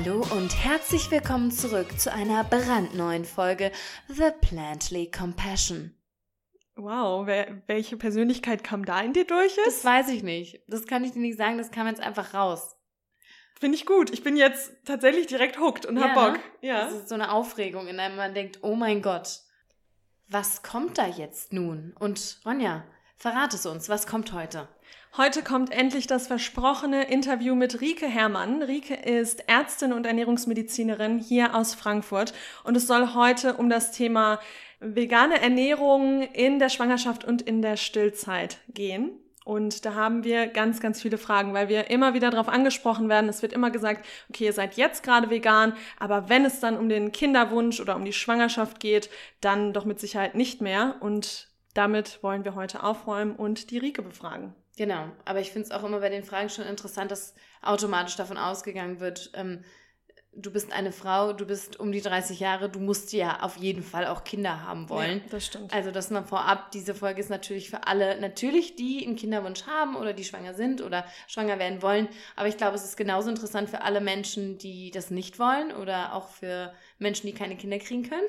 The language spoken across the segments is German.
Hallo und herzlich willkommen zurück zu einer brandneuen Folge The Plantly Compassion. Wow, wer, welche Persönlichkeit kam da in dir durch? Das weiß ich nicht. Das kann ich dir nicht sagen, das kam jetzt einfach raus. Finde ich gut. Ich bin jetzt tatsächlich direkt hooked und hab Ja, Bock. ne? Ja. Das ist so eine Aufregung, in der man denkt, oh mein Gott, was kommt da jetzt nun? Und Ronja, verrate es uns, was kommt heute? Heute kommt endlich das versprochene Interview mit Rike Herrmann. Rike ist Ärztin und Ernährungsmedizinerin hier aus Frankfurt und es soll heute um das Thema vegane Ernährung in der Schwangerschaft und in der Stillzeit gehen. Und da haben wir ganz, ganz viele Fragen, weil wir immer wieder darauf angesprochen werden. Es wird immer gesagt, okay, ihr seid jetzt gerade vegan, aber wenn es dann um den Kinderwunsch oder um die Schwangerschaft geht, dann doch mit Sicherheit nicht mehr. Und damit wollen wir heute aufräumen und die Rike befragen. Genau, aber ich finde es auch immer bei den Fragen schon interessant, dass automatisch davon ausgegangen wird, ähm, du bist eine Frau, du bist um die 30 Jahre, du musst ja auf jeden Fall auch Kinder haben wollen. Ja, das stimmt. Also, dass man vorab, diese Folge ist natürlich für alle, natürlich die einen Kinderwunsch haben oder die schwanger sind oder schwanger werden wollen. Aber ich glaube, es ist genauso interessant für alle Menschen, die das nicht wollen oder auch für Menschen, die keine Kinder kriegen können,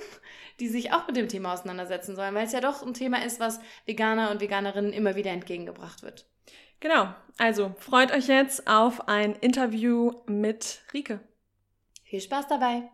die sich auch mit dem Thema auseinandersetzen sollen, weil es ja doch ein Thema ist, was Veganer und Veganerinnen immer wieder entgegengebracht wird. Genau. Also freut euch jetzt auf ein Interview mit Rike. Viel Spaß dabei!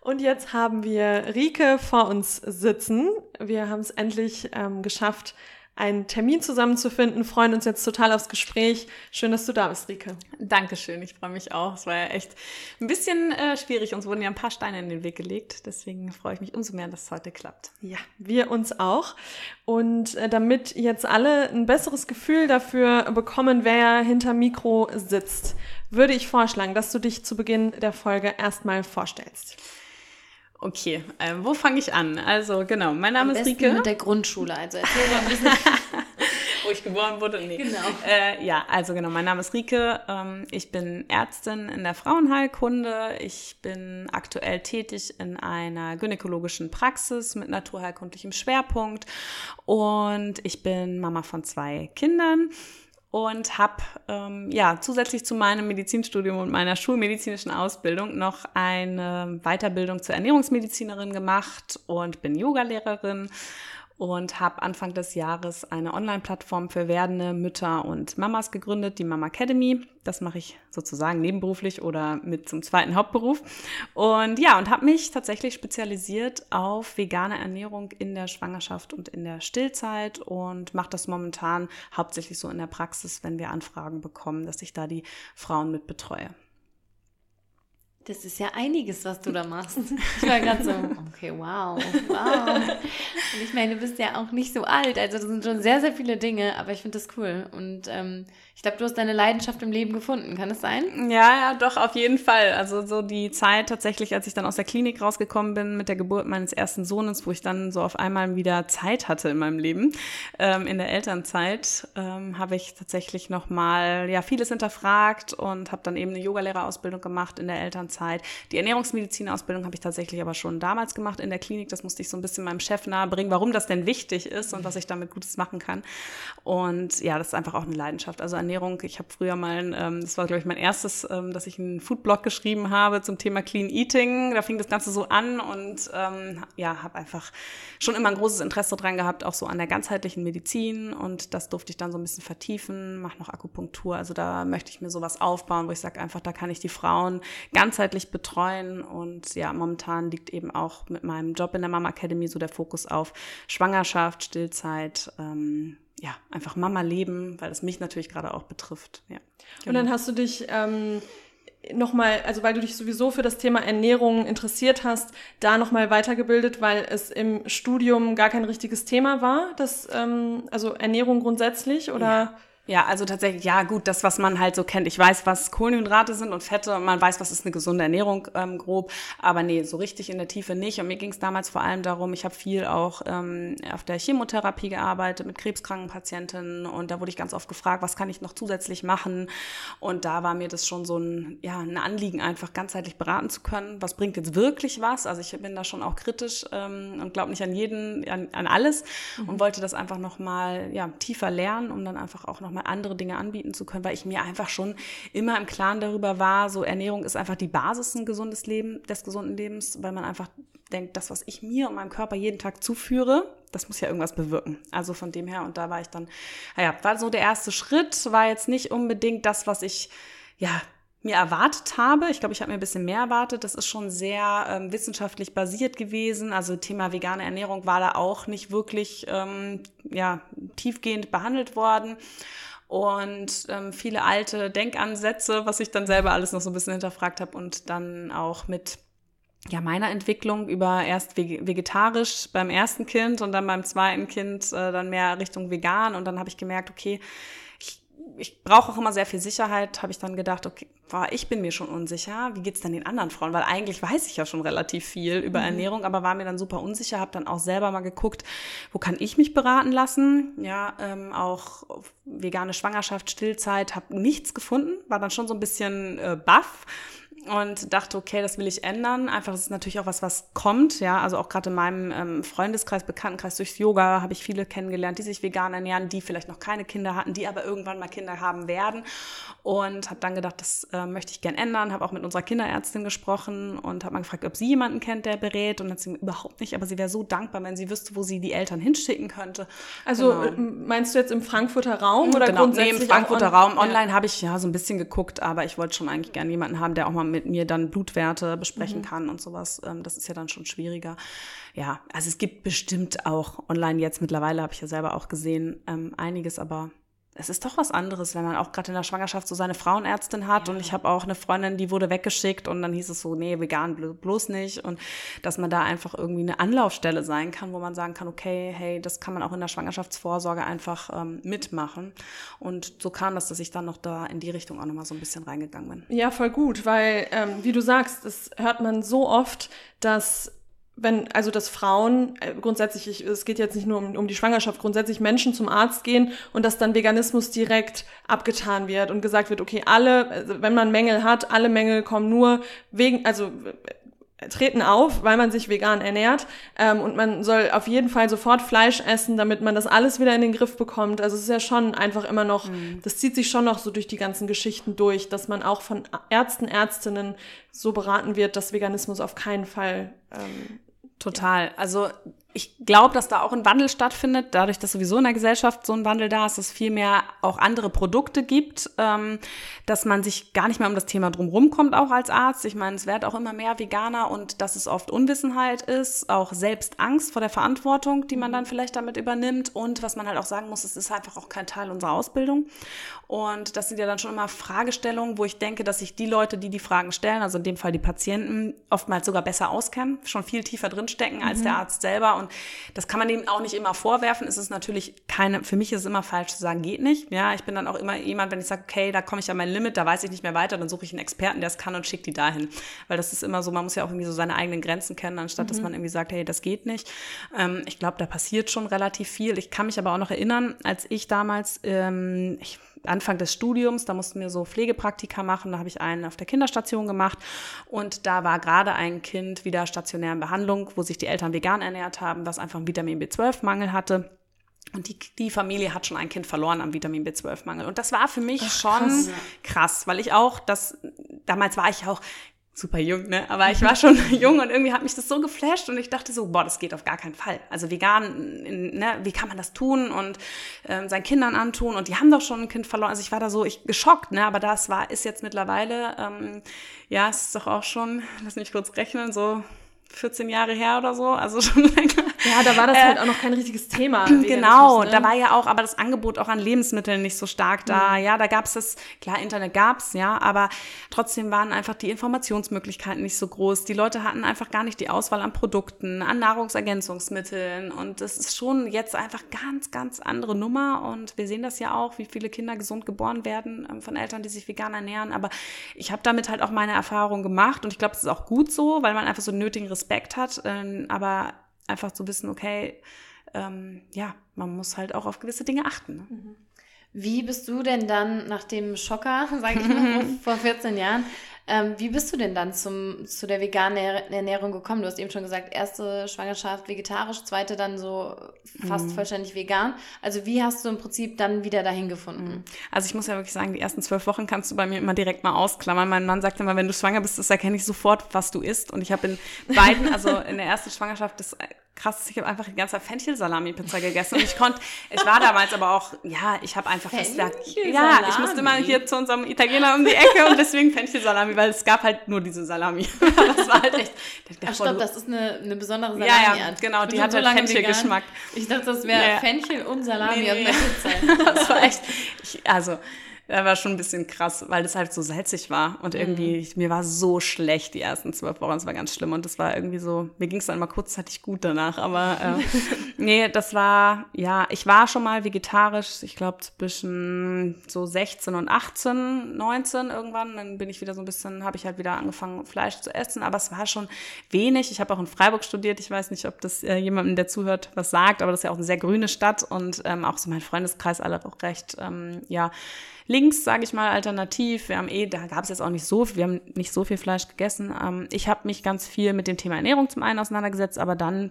Und jetzt haben wir Rike vor uns sitzen. Wir haben es endlich ähm, geschafft, einen Termin zusammenzufinden, freuen uns jetzt total aufs Gespräch. Schön, dass du da bist, Rike. Dankeschön, ich freue mich auch. Es war ja echt ein bisschen äh, schwierig. Uns wurden ja ein paar Steine in den Weg gelegt. Deswegen freue ich mich umso mehr, dass es heute klappt. Ja, wir uns auch. Und äh, damit jetzt alle ein besseres Gefühl dafür bekommen, wer hinter Mikro sitzt, würde ich vorschlagen, dass du dich zu Beginn der Folge erstmal vorstellst. Okay, äh, wo fange ich an? Also genau, mein Name Am ist Rike. mit der Grundschule. Also erzähl mal ein bisschen. wo ich geboren wurde? Nee. Genau. Äh, ja, also genau, mein Name ist Rike. Ähm, ich bin Ärztin in der Frauenheilkunde. Ich bin aktuell tätig in einer gynäkologischen Praxis mit naturheilkundlichem Schwerpunkt. Und ich bin Mama von zwei Kindern und habe ähm, ja zusätzlich zu meinem Medizinstudium und meiner schulmedizinischen Ausbildung noch eine Weiterbildung zur Ernährungsmedizinerin gemacht und bin Yogalehrerin und habe Anfang des Jahres eine Online-Plattform für werdende Mütter und Mamas gegründet, die Mama Academy. Das mache ich sozusagen nebenberuflich oder mit zum zweiten Hauptberuf. Und ja, und habe mich tatsächlich spezialisiert auf vegane Ernährung in der Schwangerschaft und in der Stillzeit und mache das momentan hauptsächlich so in der Praxis, wenn wir Anfragen bekommen, dass ich da die Frauen mit betreue. Das ist ja einiges, was du da machst. Ich war gerade so, okay, wow, wow. Und ich meine, du bist ja auch nicht so alt, also das sind schon sehr, sehr viele Dinge, aber ich finde das cool. Und ähm, ich glaube, du hast deine Leidenschaft im Leben gefunden, kann es sein? Ja, ja, doch, auf jeden Fall. Also so die Zeit tatsächlich, als ich dann aus der Klinik rausgekommen bin mit der Geburt meines ersten Sohnes, wo ich dann so auf einmal wieder Zeit hatte in meinem Leben, ähm, in der Elternzeit, ähm, habe ich tatsächlich nochmal ja, vieles hinterfragt und habe dann eben eine Yogalehrerausbildung gemacht in der Elternzeit. Die Ernährungsmedizinausbildung habe ich tatsächlich aber schon damals gemacht in der Klinik. Das musste ich so ein bisschen meinem Chef nahebringen, warum das denn wichtig ist und was ich damit Gutes machen kann. Und ja, das ist einfach auch eine Leidenschaft. Also Ernährung, ich habe früher mal, ähm, das war glaube ich mein erstes, ähm, dass ich einen Foodblog geschrieben habe zum Thema Clean Eating. Da fing das Ganze so an und ähm, ja, habe einfach schon immer ein großes Interesse dran gehabt, auch so an der ganzheitlichen Medizin und das durfte ich dann so ein bisschen vertiefen, mache noch Akupunktur. Also da möchte ich mir sowas aufbauen, wo ich sage einfach, da kann ich die Frauen ganzheitlich betreuen und ja, momentan liegt eben auch mit meinem Job in der Mama Academy so der Fokus auf Schwangerschaft, Stillzeit, ähm, ja, einfach Mama leben, weil es mich natürlich gerade auch betrifft. Ja. Und dann hast du dich ähm, nochmal, also weil du dich sowieso für das Thema Ernährung interessiert hast, da nochmal weitergebildet, weil es im Studium gar kein richtiges Thema war, das, ähm, also Ernährung grundsätzlich oder? Ja. Ja, also tatsächlich, ja gut, das, was man halt so kennt. Ich weiß, was Kohlenhydrate sind und Fette und man weiß, was ist eine gesunde Ernährung ähm, grob, aber nee, so richtig in der Tiefe nicht. Und mir ging es damals vor allem darum, ich habe viel auch ähm, auf der Chemotherapie gearbeitet mit krebskranken Patientinnen und da wurde ich ganz oft gefragt, was kann ich noch zusätzlich machen? Und da war mir das schon so ein, ja, ein Anliegen, einfach ganzheitlich beraten zu können. Was bringt jetzt wirklich was? Also ich bin da schon auch kritisch ähm, und glaube nicht an jeden, an, an alles mhm. und wollte das einfach nochmal ja, tiefer lernen, um dann einfach auch noch nochmal andere Dinge anbieten zu können, weil ich mir einfach schon immer im Klaren darüber war, so Ernährung ist einfach die Basis ein gesundes Leben, des gesunden Lebens, weil man einfach denkt, das, was ich mir und meinem Körper jeden Tag zuführe, das muss ja irgendwas bewirken. Also von dem her, und da war ich dann, naja, war so der erste Schritt, war jetzt nicht unbedingt das, was ich, ja, mir erwartet habe. Ich glaube, ich habe mir ein bisschen mehr erwartet. Das ist schon sehr ähm, wissenschaftlich basiert gewesen. Also Thema vegane Ernährung war da auch nicht wirklich ähm, ja, tiefgehend behandelt worden. Und ähm, viele alte Denkansätze, was ich dann selber alles noch so ein bisschen hinterfragt habe und dann auch mit ja, meiner Entwicklung über erst vegetarisch beim ersten Kind und dann beim zweiten Kind äh, dann mehr Richtung vegan. Und dann habe ich gemerkt, okay, ich brauche auch immer sehr viel Sicherheit, habe ich dann gedacht, okay, boah, ich bin mir schon unsicher, wie geht's dann den anderen Frauen? Weil eigentlich weiß ich ja schon relativ viel über mhm. Ernährung, aber war mir dann super unsicher, habe dann auch selber mal geguckt, wo kann ich mich beraten lassen? Ja, ähm, auch vegane Schwangerschaft, Stillzeit, habe nichts gefunden, war dann schon so ein bisschen äh, baff und dachte, okay, das will ich ändern. Einfach, das ist natürlich auch was, was kommt. Ja, also auch gerade in meinem ähm, Freundeskreis, Bekanntenkreis durchs Yoga habe ich viele kennengelernt, die sich vegan ernähren, die vielleicht noch keine Kinder hatten, die aber irgendwann mal Kinder haben werden. Und habe dann gedacht, das äh, möchte ich gern ändern. Habe auch mit unserer Kinderärztin gesprochen und habe mal gefragt, ob sie jemanden kennt, der berät. Und dann hat sie überhaupt nicht, aber sie wäre so dankbar, wenn sie wüsste, wo sie die Eltern hinschicken könnte. Also genau. Äh, meinst du jetzt im Frankfurter Raum oder genau, grundsätzlich? Nee, im Frankfurter Raum. Online ja. habe ich ja so ein bisschen geguckt, aber ich wollte schon eigentlich gerne jemanden haben, der auch mal mit mir dann Blutwerte besprechen mhm. kann und sowas. Ähm, das ist ja dann schon schwieriger. Ja, also es gibt bestimmt auch online jetzt mittlerweile, habe ich ja selber auch gesehen, ähm, einiges, aber es ist doch was anderes, wenn man auch gerade in der Schwangerschaft so seine Frauenärztin hat. Ja. Und ich habe auch eine Freundin, die wurde weggeschickt und dann hieß es so, nee, vegan bloß nicht. Und dass man da einfach irgendwie eine Anlaufstelle sein kann, wo man sagen kann, okay, hey, das kann man auch in der Schwangerschaftsvorsorge einfach ähm, mitmachen. Und so kam das, dass ich dann noch da in die Richtung auch nochmal so ein bisschen reingegangen bin. Ja, voll gut, weil, ähm, wie du sagst, das hört man so oft, dass wenn, also dass Frauen äh, grundsätzlich, ich, es geht jetzt nicht nur um, um die Schwangerschaft, grundsätzlich Menschen zum Arzt gehen und dass dann Veganismus direkt abgetan wird und gesagt wird, okay, alle, also wenn man Mängel hat, alle Mängel kommen nur wegen, also äh, treten auf, weil man sich vegan ernährt ähm, und man soll auf jeden Fall sofort Fleisch essen, damit man das alles wieder in den Griff bekommt. Also es ist ja schon einfach immer noch, mhm. das zieht sich schon noch so durch die ganzen Geschichten durch, dass man auch von Ärzten, Ärztinnen so beraten wird, dass Veganismus auf keinen Fall ähm, Total. Also ich glaube, dass da auch ein Wandel stattfindet, dadurch, dass sowieso in der Gesellschaft so ein Wandel da ist, dass es viel mehr auch andere Produkte gibt, ähm, dass man sich gar nicht mehr um das Thema drumherum kommt, auch als Arzt. Ich meine, es wird auch immer mehr Veganer und dass es oft Unwissenheit ist, auch selbst Angst vor der Verantwortung, die man dann vielleicht damit übernimmt. Und was man halt auch sagen muss, es ist einfach auch kein Teil unserer Ausbildung. Und das sind ja dann schon immer Fragestellungen, wo ich denke, dass sich die Leute, die die Fragen stellen, also in dem Fall die Patienten, oftmals sogar besser auskennen, schon viel tiefer drinstecken als mhm. der Arzt selber. Und das kann man dem auch nicht immer vorwerfen. Es ist natürlich keine, für mich ist es immer falsch zu sagen, geht nicht. Ja, ich bin dann auch immer jemand, wenn ich sage, okay, da komme ich an mein Limit, da weiß ich nicht mehr weiter, dann suche ich einen Experten, der es kann und schicke die dahin. Weil das ist immer so, man muss ja auch irgendwie so seine eigenen Grenzen kennen, anstatt mhm. dass man irgendwie sagt, hey, das geht nicht. Ähm, ich glaube, da passiert schon relativ viel. Ich kann mich aber auch noch erinnern, als ich damals, ähm, ich Anfang des Studiums, da mussten wir so Pflegepraktika machen, da habe ich einen auf der Kinderstation gemacht und da war gerade ein Kind wieder stationär in Behandlung, wo sich die Eltern vegan ernährt haben, was einfach einen Vitamin B12-Mangel hatte. Und die, die Familie hat schon ein Kind verloren am Vitamin B12-Mangel. Und das war für mich Ach, schon krass. krass, weil ich auch, das, damals war ich auch super jung, ne? Aber ich war schon jung und irgendwie hat mich das so geflasht und ich dachte so, boah, das geht auf gar keinen Fall. Also vegan, ne, wie kann man das tun und ähm, seinen Kindern antun? Und die haben doch schon ein Kind verloren. Also ich war da so ich, geschockt, ne? Aber das war, ist jetzt mittlerweile, ähm, ja, es ist doch auch schon, lass mich kurz rechnen, so 14 Jahre her oder so, also schon länger. Ja, da war das äh, halt auch noch kein richtiges Thema. Genau, ne? da war ja auch aber das Angebot auch an Lebensmitteln nicht so stark da. Mhm. Ja, da gab es das, klar, Internet gab's, ja, aber trotzdem waren einfach die Informationsmöglichkeiten nicht so groß. Die Leute hatten einfach gar nicht die Auswahl an Produkten, an Nahrungsergänzungsmitteln und das ist schon jetzt einfach ganz, ganz andere Nummer und wir sehen das ja auch, wie viele Kinder gesund geboren werden ähm, von Eltern, die sich vegan ernähren, aber ich habe damit halt auch meine Erfahrung gemacht und ich glaube, es ist auch gut so, weil man einfach so nötigen Respekt hat, ähm, aber einfach zu wissen, okay, ähm, ja, man muss halt auch auf gewisse Dinge achten. Ne? Mhm. Wie bist du denn dann nach dem Schocker, sage ich mal, vor 14 Jahren, Ähm, wie bist du denn dann zum, zu der veganen Ernährung gekommen? Du hast eben schon gesagt, erste Schwangerschaft vegetarisch, zweite dann so fast mhm. vollständig vegan. Also wie hast du im Prinzip dann wieder dahin gefunden? Mhm. Also ich muss ja wirklich sagen, die ersten zwölf Wochen kannst du bei mir immer direkt mal ausklammern. Mein Mann sagt immer, wenn du schwanger bist, das erkenne ich sofort, was du isst. Und ich habe in beiden, also in der ersten Schwangerschaft, das krass, ich habe einfach die ganze Fenchel-Salami-Pizza gegessen und ich konnte, ich war damals aber auch, ja, ich habe einfach das, ja, ich musste mal hier zu unserem Italiener um die Ecke und deswegen Fenchel-Salami, weil es gab halt nur diese Salami. das war halt echt. Ach, stopp, das ist eine, eine besondere Salami. Ja, ja, genau, die hat so halt Fenchel-Geschmack. Ich dachte, das wäre ja, Fenchel und Salami nee, nee. auf der Pizza. das war echt, ich, also, das war schon ein bisschen krass, weil das halt so salzig war. Und irgendwie, mhm. mir war so schlecht die ersten zwölf Wochen. Es war ganz schlimm. Und das war irgendwie so, mir ging es dann mal kurzzeitig gut danach. Aber äh, nee, das war, ja, ich war schon mal vegetarisch, ich glaube zwischen so 16 und 18, 19 irgendwann. Dann bin ich wieder so ein bisschen, habe ich halt wieder angefangen, Fleisch zu essen. Aber es war schon wenig. Ich habe auch in Freiburg studiert. Ich weiß nicht, ob das äh, jemandem, der zuhört, was sagt, aber das ist ja auch eine sehr grüne Stadt und ähm, auch so mein Freundeskreis alle auch recht, ähm, ja, links, sage ich mal, alternativ. Wir haben eh, da gab es jetzt auch nicht so viel, wir haben nicht so viel Fleisch gegessen. Ähm, ich habe mich ganz viel mit dem Thema Ernährung zum einen auseinandergesetzt, aber dann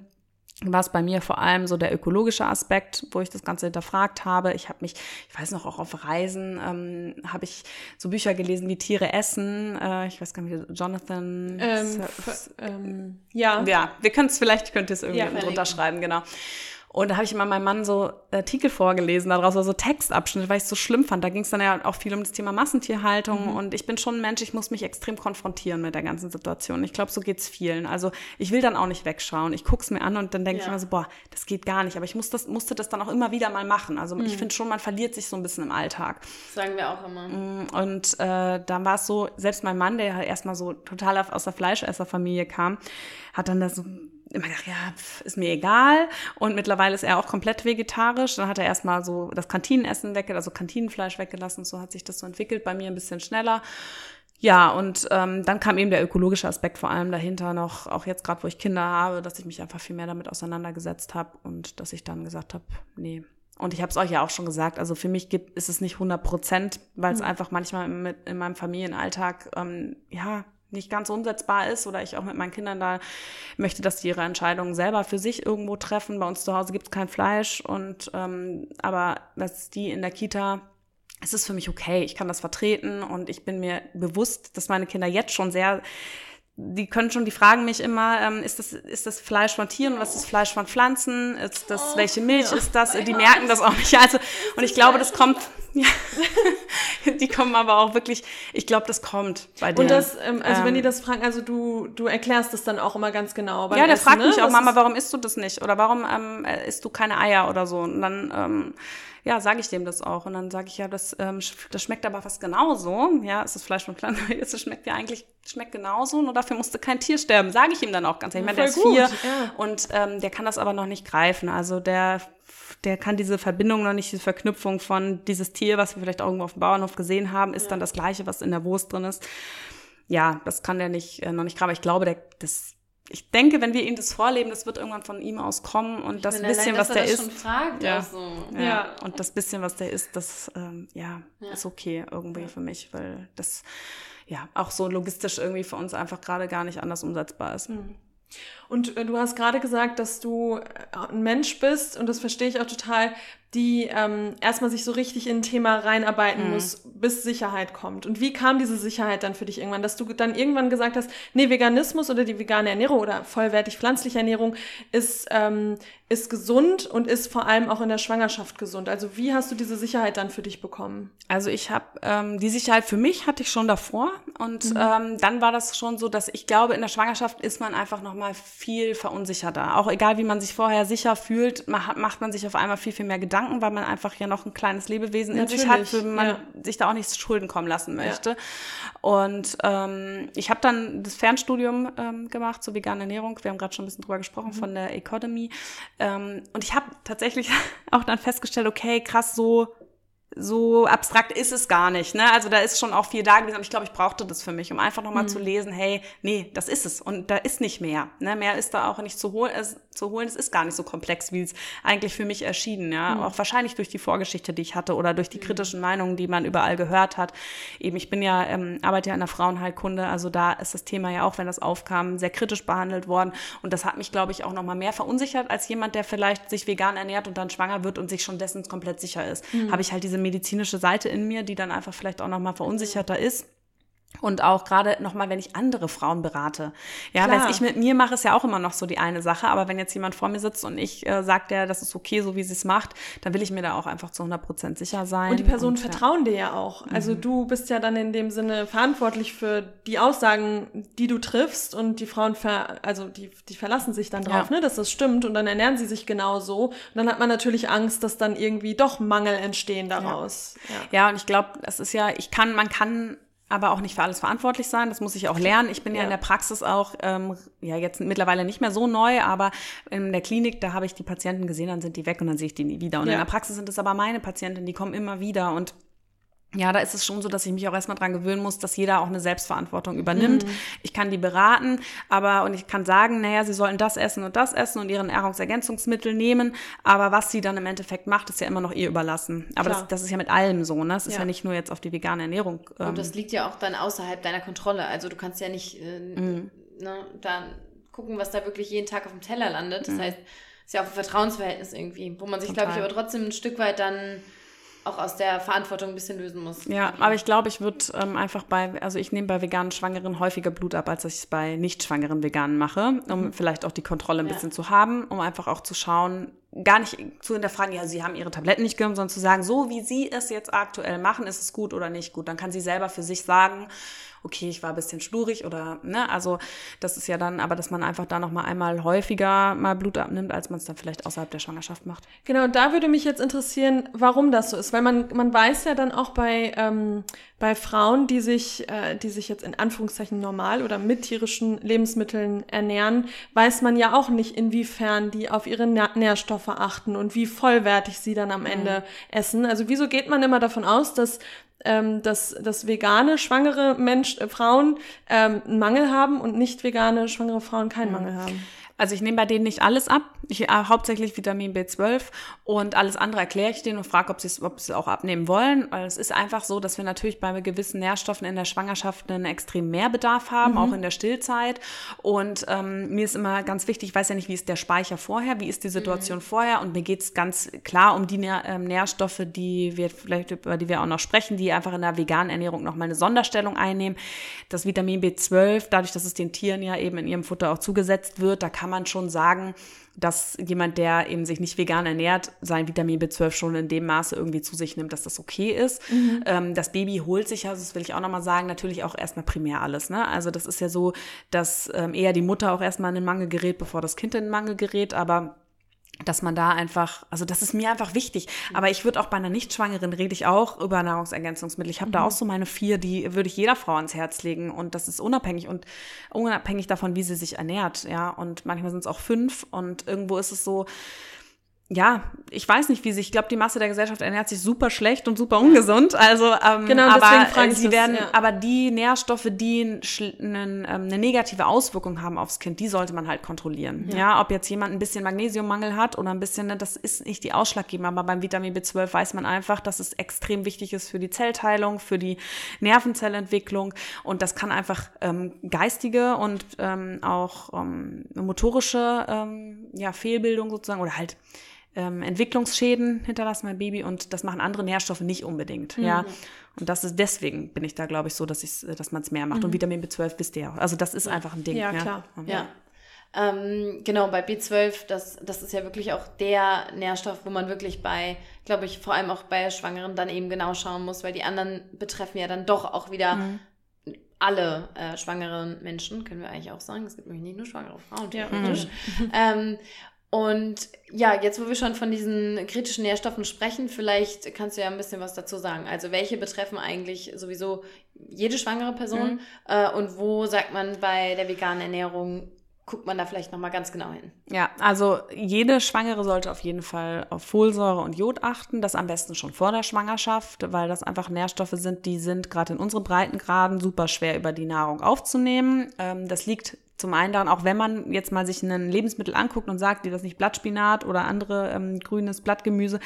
war es bei mir vor allem so der ökologische Aspekt, wo ich das Ganze hinterfragt habe. Ich habe mich, ich weiß noch, auch auf Reisen ähm, habe ich so Bücher gelesen wie Tiere essen. Äh, ich weiß gar nicht, Jonathan. Ähm, ähm, ja. Ja, wir können es vielleicht, könnt ihr es irgendwie ja, drunter schreiben, genau. Und da habe ich immer meinem Mann so Artikel vorgelesen, daraus war so Textabschnitte, weil ich es so schlimm fand. Da ging es dann ja auch viel um das Thema Massentierhaltung. Mhm. Und ich bin schon ein Mensch, ich muss mich extrem konfrontieren mit der ganzen Situation. Ich glaube, so geht's vielen. Also ich will dann auch nicht wegschauen. Ich guck's mir an und dann denke ja. ich immer so, boah, das geht gar nicht. Aber ich muss das, musste das dann auch immer wieder mal machen. Also mhm. ich finde schon, man verliert sich so ein bisschen im Alltag. Das sagen wir auch immer. Mm, und äh, dann war es so, selbst mein Mann, der halt erstmal so total aus der Fleischesserfamilie kam, hat dann da so immer gedacht, ja, pf, ist mir egal. Und mittlerweile ist er auch komplett vegetarisch. Dann hat er erstmal so das Kantinenessen weggelassen, also Kantinenfleisch weggelassen. So hat sich das so entwickelt, bei mir ein bisschen schneller. Ja, und ähm, dann kam eben der ökologische Aspekt vor allem dahinter noch, auch jetzt gerade, wo ich Kinder habe, dass ich mich einfach viel mehr damit auseinandergesetzt habe und dass ich dann gesagt habe, nee. Und ich habe es euch ja auch schon gesagt, also für mich gibt, ist es nicht 100 Prozent, weil es mhm. einfach manchmal mit, in meinem Familienalltag, ähm, ja, nicht ganz umsetzbar ist oder ich auch mit meinen Kindern da möchte, dass die ihre Entscheidungen selber für sich irgendwo treffen. Bei uns zu Hause gibt es kein Fleisch und ähm, aber dass die in der Kita es ist für mich okay, ich kann das vertreten und ich bin mir bewusst, dass meine Kinder jetzt schon sehr die können schon, die fragen mich immer, ähm, ist, das, ist das Fleisch von Tieren, was ist das Fleisch von Pflanzen, ist das, oh, welche Milch ja. ist das? Die merken das auch nicht. Also, und ich glaube, das kommt, ja, die kommen aber auch wirklich, ich glaube, das kommt bei denen. Und das, ähm, also ähm, wenn die das fragen, also du, du erklärst das dann auch immer ganz genau. ja, der Essen, fragt ne? mich auch, Mama, warum isst du das nicht? Oder warum ähm, isst du keine Eier oder so? Und dann, ähm, ja, sage ich dem das auch. Und dann sage ich ja, das, ähm, das schmeckt aber fast genauso. Ja, es ist Fleisch von Pflanzen. Es schmeckt ja eigentlich schmeckt genauso, nur dafür musste kein Tier sterben. Sage ich ihm dann auch ganz ehrlich. Ich meine, der ist vier ja. und ähm, der kann das aber noch nicht greifen. Also der der kann diese Verbindung noch nicht, diese Verknüpfung von dieses Tier, was wir vielleicht auch irgendwo auf dem Bauernhof gesehen haben, ist ja. dann das gleiche, was in der Wurst drin ist. Ja, das kann der nicht, äh, noch nicht greifen. Ich glaube, der, das ich denke, wenn wir ihm das vorleben, das wird irgendwann von ihm aus kommen und ich das bisschen, allein, was der ist, ja, also. ja, ja, und das bisschen, was der ist, das ähm, ja, ja, ist okay irgendwie für mich, weil das ja auch so logistisch irgendwie für uns einfach gerade gar nicht anders umsetzbar ist. Mhm. Und äh, du hast gerade gesagt, dass du äh, ein Mensch bist, und das verstehe ich auch total, die ähm, erstmal sich so richtig in ein Thema reinarbeiten mhm. muss, bis Sicherheit kommt. Und wie kam diese Sicherheit dann für dich irgendwann, dass du dann irgendwann gesagt hast, nee, Veganismus oder die vegane Ernährung oder vollwertig pflanzliche Ernährung ist, ähm, ist gesund und ist vor allem auch in der Schwangerschaft gesund. Also wie hast du diese Sicherheit dann für dich bekommen? Also ich habe ähm, die Sicherheit für mich hatte ich schon davor und mhm. ähm, dann war das schon so, dass ich glaube, in der Schwangerschaft ist man einfach noch mal viel verunsicherter. Auch egal, wie man sich vorher sicher fühlt, macht man sich auf einmal viel viel mehr Gedanken Gedanken, weil man einfach ja noch ein kleines Lebewesen Natürlich, in sich hat, für man ja. sich da auch nichts Schulden kommen lassen möchte. Ja. Und ähm, ich habe dann das Fernstudium ähm, gemacht zur veganen Ernährung. Wir haben gerade schon ein bisschen drüber gesprochen mhm. von der Economy. Ähm, und ich habe tatsächlich auch dann festgestellt, okay, krass, so so abstrakt ist es gar nicht. Ne? Also da ist schon auch viel da gewesen, aber ich glaube, ich brauchte das für mich, um einfach nochmal mhm. zu lesen, hey, nee, das ist es und da ist nicht mehr. Ne? Mehr ist da auch nicht zu holen. Es, zu holen. Es ist gar nicht so komplex, wie es eigentlich für mich erschien. Ja, mhm. auch wahrscheinlich durch die Vorgeschichte, die ich hatte oder durch die mhm. kritischen Meinungen, die man überall gehört hat. Eben, ich bin ja ähm, arbeite ja in der Frauenheilkunde, also da ist das Thema ja auch, wenn das aufkam, sehr kritisch behandelt worden. Und das hat mich, glaube ich, auch noch mal mehr verunsichert als jemand, der vielleicht sich vegan ernährt und dann schwanger wird und sich schon dessen komplett sicher ist. Mhm. Habe ich halt diese medizinische Seite in mir, die dann einfach vielleicht auch noch mal verunsicherter ist. Und auch gerade nochmal, wenn ich andere Frauen berate. Ja, Klar. was ich mit mir mache, ist ja auch immer noch so die eine Sache. Aber wenn jetzt jemand vor mir sitzt und ich äh, sagt ja, das ist okay, so wie sie es macht, dann will ich mir da auch einfach zu 100 Prozent sicher sein. Und die Personen und, vertrauen dir ja auch. Also mhm. du bist ja dann in dem Sinne verantwortlich für die Aussagen, die du triffst. Und die Frauen, ver also die, die verlassen sich dann drauf, ja. ne, dass das stimmt. Und dann ernähren sie sich genauso. Und dann hat man natürlich Angst, dass dann irgendwie doch Mangel entstehen daraus. Ja, ja. ja und ich glaube, das ist ja, ich kann, man kann aber auch nicht für alles verantwortlich sein. Das muss ich auch lernen. Ich bin ja, ja in der Praxis auch, ähm, ja jetzt mittlerweile nicht mehr so neu, aber in der Klinik, da habe ich die Patienten gesehen, dann sind die weg und dann sehe ich die nie wieder. Und ja. in der Praxis sind es aber meine Patienten, die kommen immer wieder und ja, da ist es schon so, dass ich mich auch erstmal dran gewöhnen muss, dass jeder auch eine Selbstverantwortung übernimmt. Mhm. Ich kann die beraten, aber und ich kann sagen, naja, sie sollen das essen und das essen und ihre Nahrungsergänzungsmittel nehmen, aber was sie dann im Endeffekt macht, ist ja immer noch ihr überlassen. Aber das, das, ist ja mit allem so, ne? Das ist ja. ja nicht nur jetzt auf die vegane Ernährung. Ähm. Und das liegt ja auch dann außerhalb deiner Kontrolle. Also du kannst ja nicht äh, mhm. ne, dann gucken, was da wirklich jeden Tag auf dem Teller landet. Das mhm. heißt, es ist ja auch ein Vertrauensverhältnis irgendwie, wo man sich, glaube ich, aber trotzdem ein Stück weit dann auch aus der Verantwortung ein bisschen lösen muss. Ja, aber ich glaube, ich würde ähm, einfach bei, also ich nehme bei veganen Schwangeren häufiger Blut ab, als ich es bei nicht schwangeren Veganen mache, um mhm. vielleicht auch die Kontrolle ein ja. bisschen zu haben, um einfach auch zu schauen, gar nicht zu hinterfragen, ja, sie haben ihre Tabletten nicht genommen, sondern zu sagen, so wie sie es jetzt aktuell machen, ist es gut oder nicht gut. Dann kann sie selber für sich sagen, okay, ich war ein bisschen schlurig oder, ne, also das ist ja dann, aber dass man einfach da noch mal einmal häufiger mal Blut abnimmt, als man es dann vielleicht außerhalb der Schwangerschaft macht. Genau, da würde mich jetzt interessieren, warum das so ist, weil man, man weiß ja dann auch bei, ähm, bei Frauen, die sich, äh, die sich jetzt in Anführungszeichen normal oder mit tierischen Lebensmitteln ernähren, weiß man ja auch nicht, inwiefern die auf ihre Nährstoffe achten und wie vollwertig sie dann am mhm. Ende mhm. essen. Also wieso geht man immer davon aus, dass ähm, dass, dass vegane schwangere Mensch, äh, Frauen ähm, einen Mangel haben und nicht vegane schwangere Frauen keinen. Mangel haben. Also ich nehme bei denen nicht alles ab. Ich äh, hauptsächlich Vitamin B12 und alles andere erkläre ich denen und frage, ob sie es ob sie auch abnehmen wollen. Weil es ist einfach so, dass wir natürlich bei gewissen Nährstoffen in der Schwangerschaft einen extrem Mehrbedarf haben, mhm. auch in der Stillzeit. Und ähm, mir ist immer ganz wichtig, ich weiß ja nicht, wie ist der Speicher vorher, wie ist die Situation mhm. vorher. Und mir geht es ganz klar um die Nähr äh, Nährstoffe, die wir vielleicht über die wir auch noch sprechen, die einfach in der veganen Ernährung nochmal eine Sonderstellung einnehmen. Das Vitamin B12, dadurch, dass es den Tieren ja eben in ihrem Futter auch zugesetzt wird, da kann man schon sagen, dass jemand, der eben sich nicht vegan ernährt, sein Vitamin B12 schon in dem Maße irgendwie zu sich nimmt, dass das okay ist. Mhm. Ähm, das Baby holt sich, also das will ich auch nochmal sagen, natürlich auch erstmal primär alles. Ne? Also das ist ja so, dass ähm, eher die Mutter auch erstmal in den Mangel gerät, bevor das Kind in den Mangel gerät, aber dass man da einfach, also das ist mir einfach wichtig. Aber ich würde auch bei einer Nichtschwangeren rede ich auch über Nahrungsergänzungsmittel. Ich habe mhm. da auch so meine vier, die würde ich jeder Frau ans Herz legen. Und das ist unabhängig und unabhängig davon, wie sie sich ernährt. Ja, und manchmal sind es auch fünf. Und irgendwo ist es so, ja, ich weiß nicht, wie sich, ich glaube, die Masse der Gesellschaft ernährt sich super schlecht und super ungesund. Also, ähm, genau, aber äh, sie werden, ja. aber die Nährstoffe, die einen, ähm, eine negative Auswirkung haben aufs Kind, die sollte man halt kontrollieren. Ja. ja. ob jetzt jemand ein bisschen Magnesiummangel hat oder ein bisschen, ne, das ist nicht die ausschlaggebend, aber beim Vitamin B12 weiß man einfach, dass es extrem wichtig ist für die Zellteilung, für die Nervenzellentwicklung und das kann einfach ähm, geistige und ähm, auch ähm, motorische ähm, ja, Fehlbildung sozusagen oder halt ähm, Entwicklungsschäden hinterlassen mein Baby und das machen andere Nährstoffe nicht unbedingt. Mhm. Ja. Und das ist deswegen bin ich da, glaube ich, so, dass ich, dass man es mehr macht. Mhm. Und Vitamin B12 wisst ihr ja. Also das ist einfach ein Ding. Ja, klar. Ja. ja. Ähm, genau, bei B12, das, das ist ja wirklich auch der Nährstoff, wo man wirklich bei, glaube ich, vor allem auch bei Schwangeren dann eben genau schauen muss, weil die anderen betreffen ja dann doch auch wieder mhm. alle äh, schwangeren Menschen, können wir eigentlich auch sagen. Es gibt nämlich nicht nur schwangere Frauen, theoretisch. Ja. ähm, und ja, jetzt wo wir schon von diesen kritischen Nährstoffen sprechen, vielleicht kannst du ja ein bisschen was dazu sagen. Also welche betreffen eigentlich sowieso jede schwangere Person mhm. äh, und wo sagt man bei der veganen Ernährung, guckt man da vielleicht nochmal ganz genau hin. Ja, also jede Schwangere sollte auf jeden Fall auf Folsäure und Jod achten, das am besten schon vor der Schwangerschaft, weil das einfach Nährstoffe sind, die sind gerade in unseren Breitengraden super schwer über die Nahrung aufzunehmen. Ähm, das liegt zum einen daran, auch wenn man jetzt mal sich ein Lebensmittel anguckt und sagt, wie das nicht Blattspinat oder andere ähm, grünes Blattgemüse,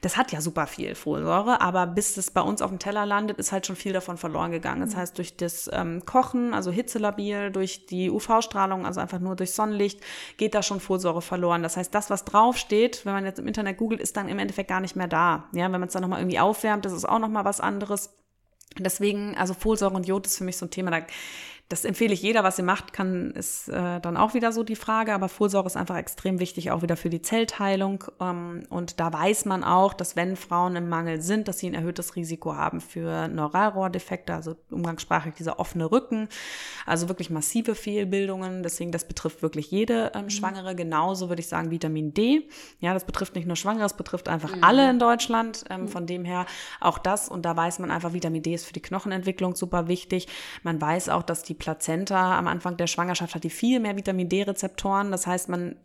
das hat ja super viel Folsäure, aber bis das bei uns auf dem Teller landet, ist halt schon viel davon verloren gegangen. Das mhm. heißt, durch das ähm, Kochen, also hitzelabil, durch die UV-Strahlung, also einfach nur durch Sonnenlicht, geht da schon Folsäure verloren. Das heißt, das, was draufsteht, wenn man jetzt im Internet googelt, ist dann im Endeffekt gar nicht mehr da. Ja, wenn man es dann nochmal irgendwie aufwärmt, das ist auch nochmal was anderes. Deswegen, also Folsäure und Jod ist für mich so ein Thema, da das empfehle ich jeder, was sie macht, kann, ist äh, dann auch wieder so die Frage. Aber Folsäure ist einfach extrem wichtig, auch wieder für die Zellteilung. Ähm, und da weiß man auch, dass wenn Frauen im Mangel sind, dass sie ein erhöhtes Risiko haben für Neuralrohrdefekte, also umgangssprachlich dieser offene Rücken, also wirklich massive Fehlbildungen. Deswegen, das betrifft wirklich jede ähm, mhm. Schwangere. Genauso würde ich sagen Vitamin D. Ja, das betrifft nicht nur Schwangere, es betrifft einfach mhm. alle in Deutschland. Ähm, mhm. Von dem her auch das. Und da weiß man einfach, Vitamin D ist für die Knochenentwicklung super wichtig. Man weiß auch, dass die die Plazenta am Anfang der Schwangerschaft hat die viel mehr Vitamin D-Rezeptoren. Das heißt, man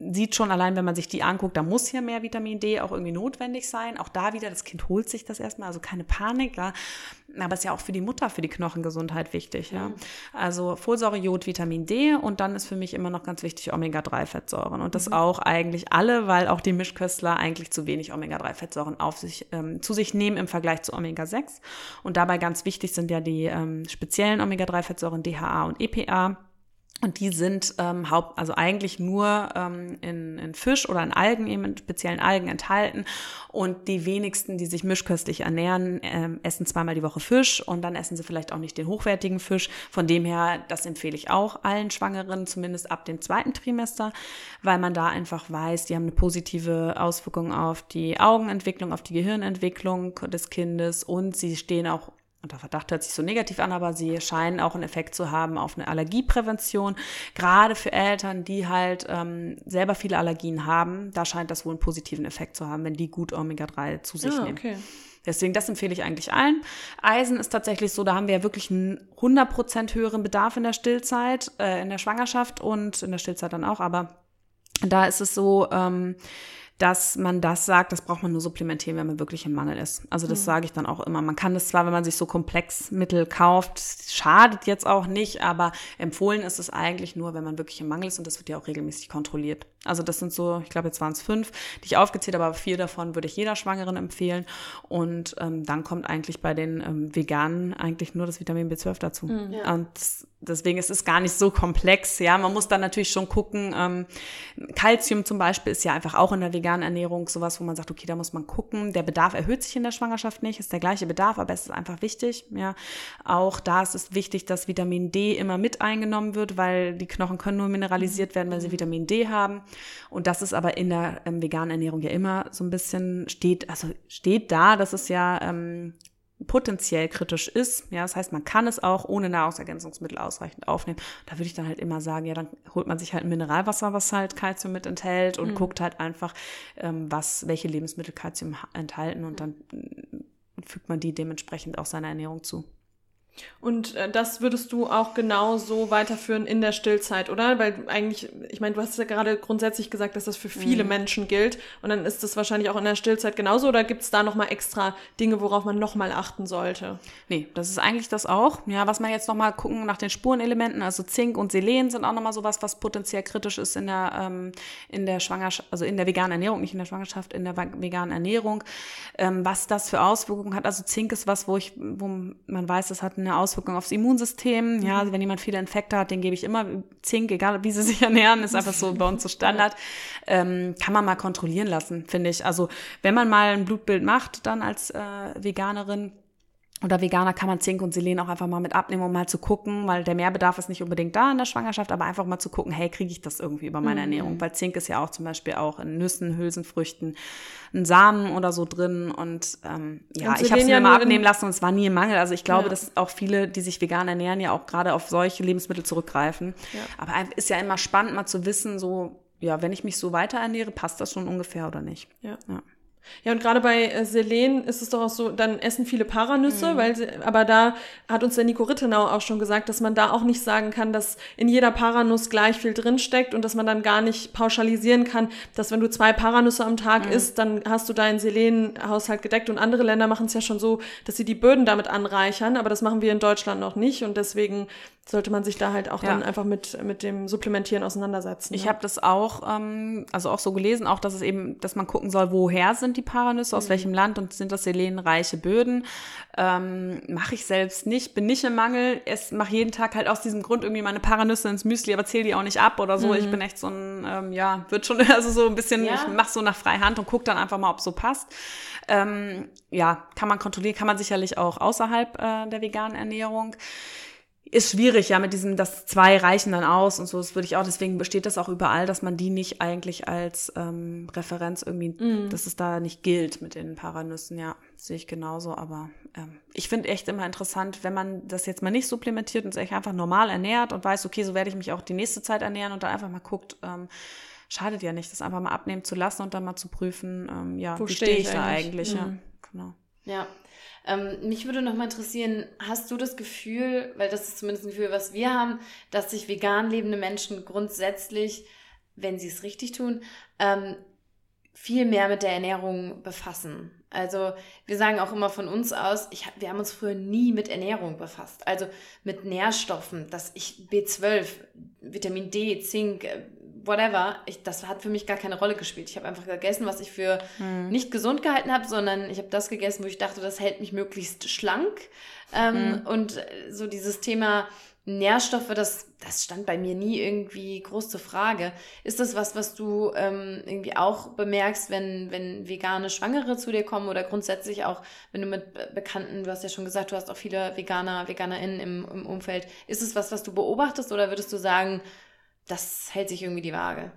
sieht schon allein, wenn man sich die anguckt, da muss hier mehr Vitamin D auch irgendwie notwendig sein. Auch da wieder, das Kind holt sich das erstmal, also keine Panik, ja. Aber es ist ja auch für die Mutter, für die Knochengesundheit wichtig, ja. Mhm. Also Folsäure, Jod, Vitamin D und dann ist für mich immer noch ganz wichtig Omega-3-Fettsäuren. Und das mhm. auch eigentlich alle, weil auch die Mischköstler eigentlich zu wenig Omega-3-Fettsäuren auf sich, ähm, zu sich nehmen im Vergleich zu Omega-6. Und dabei ganz wichtig sind ja die ähm, speziellen Omega-3-Fettsäuren DHA und EPA. Und die sind ähm, haupt, also eigentlich nur ähm, in, in Fisch oder in Algen, eben in speziellen Algen enthalten. Und die wenigsten, die sich mischköstlich ernähren, ähm, essen zweimal die Woche Fisch und dann essen sie vielleicht auch nicht den hochwertigen Fisch. Von dem her, das empfehle ich auch allen Schwangeren, zumindest ab dem zweiten Trimester, weil man da einfach weiß, die haben eine positive Auswirkung auf die Augenentwicklung, auf die Gehirnentwicklung des Kindes und sie stehen auch unter Verdacht hört sich so negativ an, aber sie scheinen auch einen Effekt zu haben auf eine Allergieprävention. Gerade für Eltern, die halt ähm, selber viele Allergien haben, da scheint das wohl einen positiven Effekt zu haben, wenn die gut Omega-3 zu sich ah, nehmen. Okay. Deswegen, das empfehle ich eigentlich allen. Eisen ist tatsächlich so, da haben wir ja wirklich einen 100% höheren Bedarf in der Stillzeit, äh, in der Schwangerschaft und in der Stillzeit dann auch, aber da ist es so, ähm, dass man das sagt, das braucht man nur supplementieren, wenn man wirklich im Mangel ist. Also das mhm. sage ich dann auch immer. Man kann das zwar, wenn man sich so Komplexmittel kauft, schadet jetzt auch nicht, aber empfohlen ist es eigentlich nur, wenn man wirklich im Mangel ist und das wird ja auch regelmäßig kontrolliert. Also das sind so, ich glaube jetzt waren es fünf, die ich aufgezählt habe, aber vier davon würde ich jeder Schwangeren empfehlen. Und ähm, dann kommt eigentlich bei den ähm, Veganen eigentlich nur das Vitamin B12 dazu. Mhm, ja. Und deswegen ist es gar nicht so komplex. Ja, man muss dann natürlich schon gucken. Ähm, Calcium zum Beispiel ist ja einfach auch in der veganen Ernährung sowas, wo man sagt, okay, da muss man gucken. Der Bedarf erhöht sich in der Schwangerschaft nicht, ist der gleiche Bedarf, aber es ist einfach wichtig. Ja, auch da ist es wichtig, dass Vitamin D immer mit eingenommen wird, weil die Knochen können nur mineralisiert werden, wenn sie Vitamin D haben. Und das ist aber in der ähm, veganen Ernährung ja immer so ein bisschen steht, also steht da, dass es ja ähm, potenziell kritisch ist. Ja, das heißt, man kann es auch ohne Nahrungsergänzungsmittel ausreichend aufnehmen. Da würde ich dann halt immer sagen, ja, dann holt man sich halt ein Mineralwasser, was halt Kalzium mit enthält und mhm. guckt halt einfach, ähm, was, welche Lebensmittel Kalzium enthalten und dann fügt man die dementsprechend auch seiner Ernährung zu. Und äh, das würdest du auch genau so weiterführen in der Stillzeit, oder? Weil eigentlich, ich meine, du hast ja gerade grundsätzlich gesagt, dass das für viele mhm. Menschen gilt. Und dann ist das wahrscheinlich auch in der Stillzeit genauso. Oder gibt es da nochmal extra Dinge, worauf man nochmal achten sollte? Nee, das ist eigentlich das auch. Ja, was man jetzt nochmal gucken nach den Spurenelementen, also Zink und Selen sind auch nochmal sowas, was potenziell kritisch ist in der, ähm, in der Schwangerschaft, also in der veganen Ernährung, nicht in der Schwangerschaft, in der veganen Ernährung. Ähm, was das für Auswirkungen hat. Also Zink ist was, wo ich, wo man weiß, das hat eine Auswirkung aufs Immunsystem. Ja, also wenn jemand viele Infekte hat, den gebe ich immer Zink, egal wie sie sich ernähren, ist einfach so bei uns so Standard. Ähm, kann man mal kontrollieren lassen, finde ich. Also wenn man mal ein Blutbild macht, dann als äh, Veganerin, oder Veganer kann man Zink und Selen auch einfach mal mit abnehmen, um mal zu gucken, weil der Mehrbedarf ist nicht unbedingt da in der Schwangerschaft, aber einfach mal zu gucken, hey, kriege ich das irgendwie über meine mhm. Ernährung? Weil Zink ist ja auch zum Beispiel auch in Nüssen, Hülsenfrüchten, ein Samen oder so drin und ähm, ja, und ich habe es mir ja mal abnehmen lassen und es war nie im Mangel. Also ich glaube, ja. dass auch viele, die sich vegan ernähren, ja auch gerade auf solche Lebensmittel zurückgreifen. Ja. Aber ist ja immer spannend, mal zu wissen, so ja, wenn ich mich so weiter ernähre, passt das schon ungefähr oder nicht. Ja. ja. Ja, und gerade bei äh, Selen ist es doch auch so, dann essen viele Paranüsse, mhm. weil sie, aber da hat uns der Nico Rittenau auch schon gesagt, dass man da auch nicht sagen kann, dass in jeder Paranuss gleich viel drinsteckt und dass man dann gar nicht pauschalisieren kann, dass wenn du zwei Paranüsse am Tag mhm. isst, dann hast du deinen Selenhaushalt gedeckt und andere Länder machen es ja schon so, dass sie die Böden damit anreichern, aber das machen wir in Deutschland noch nicht und deswegen sollte man sich da halt auch ja. dann einfach mit, mit dem Supplementieren auseinandersetzen. Ich ne? habe das auch, ähm, also auch so gelesen, auch dass es eben, dass man gucken soll, woher sind die Paranüsse, aus mhm. welchem Land und sind das selenreiche Böden. Ähm, mache ich selbst nicht, bin nicht im Mangel. Es mache jeden Tag halt aus diesem Grund irgendwie meine Paranüsse ins Müsli, aber zähle die auch nicht ab oder so. Mhm. Ich bin echt so ein, ähm, ja, wird schon, also so ein bisschen, ja. ich mache so nach Freihand und gucke dann einfach mal, ob so passt. Ähm, ja, kann man kontrollieren, kann man sicherlich auch außerhalb äh, der veganen Ernährung ist schwierig, ja, mit diesem, das zwei reichen dann aus und so. Das würde ich auch, deswegen besteht das auch überall, dass man die nicht eigentlich als ähm, Referenz irgendwie, mm. dass es da nicht gilt mit den Paranüssen, ja, sehe ich genauso. Aber ähm, ich finde echt immer interessant, wenn man das jetzt mal nicht supplementiert und sich einfach normal ernährt und weiß, okay, so werde ich mich auch die nächste Zeit ernähren und dann einfach mal guckt, ähm, schadet ja nicht, das einfach mal abnehmen zu lassen und dann mal zu prüfen, ähm, ja, Wo wie stehe ich, da eigentlich, eigentlich? Mhm. ja, genau. Ja, ähm, mich würde noch mal interessieren, hast du das Gefühl, weil das ist zumindest ein Gefühl, was wir haben, dass sich vegan lebende Menschen grundsätzlich, wenn sie es richtig tun, ähm, viel mehr mit der Ernährung befassen. Also wir sagen auch immer von uns aus, ich, wir haben uns früher nie mit Ernährung befasst. Also mit Nährstoffen, dass ich B12, Vitamin D, Zink, äh, whatever, ich, das hat für mich gar keine Rolle gespielt. Ich habe einfach gegessen, was ich für hm. nicht gesund gehalten habe, sondern ich habe das gegessen, wo ich dachte, das hält mich möglichst schlank. Ähm, hm. Und so dieses Thema Nährstoffe, das, das stand bei mir nie irgendwie groß zur Frage. Ist das was, was du ähm, irgendwie auch bemerkst, wenn, wenn vegane Schwangere zu dir kommen oder grundsätzlich auch, wenn du mit Bekannten, du hast ja schon gesagt, du hast auch viele Veganer, VeganerInnen im, im Umfeld. Ist es was, was du beobachtest oder würdest du sagen, das hält sich irgendwie die Waage.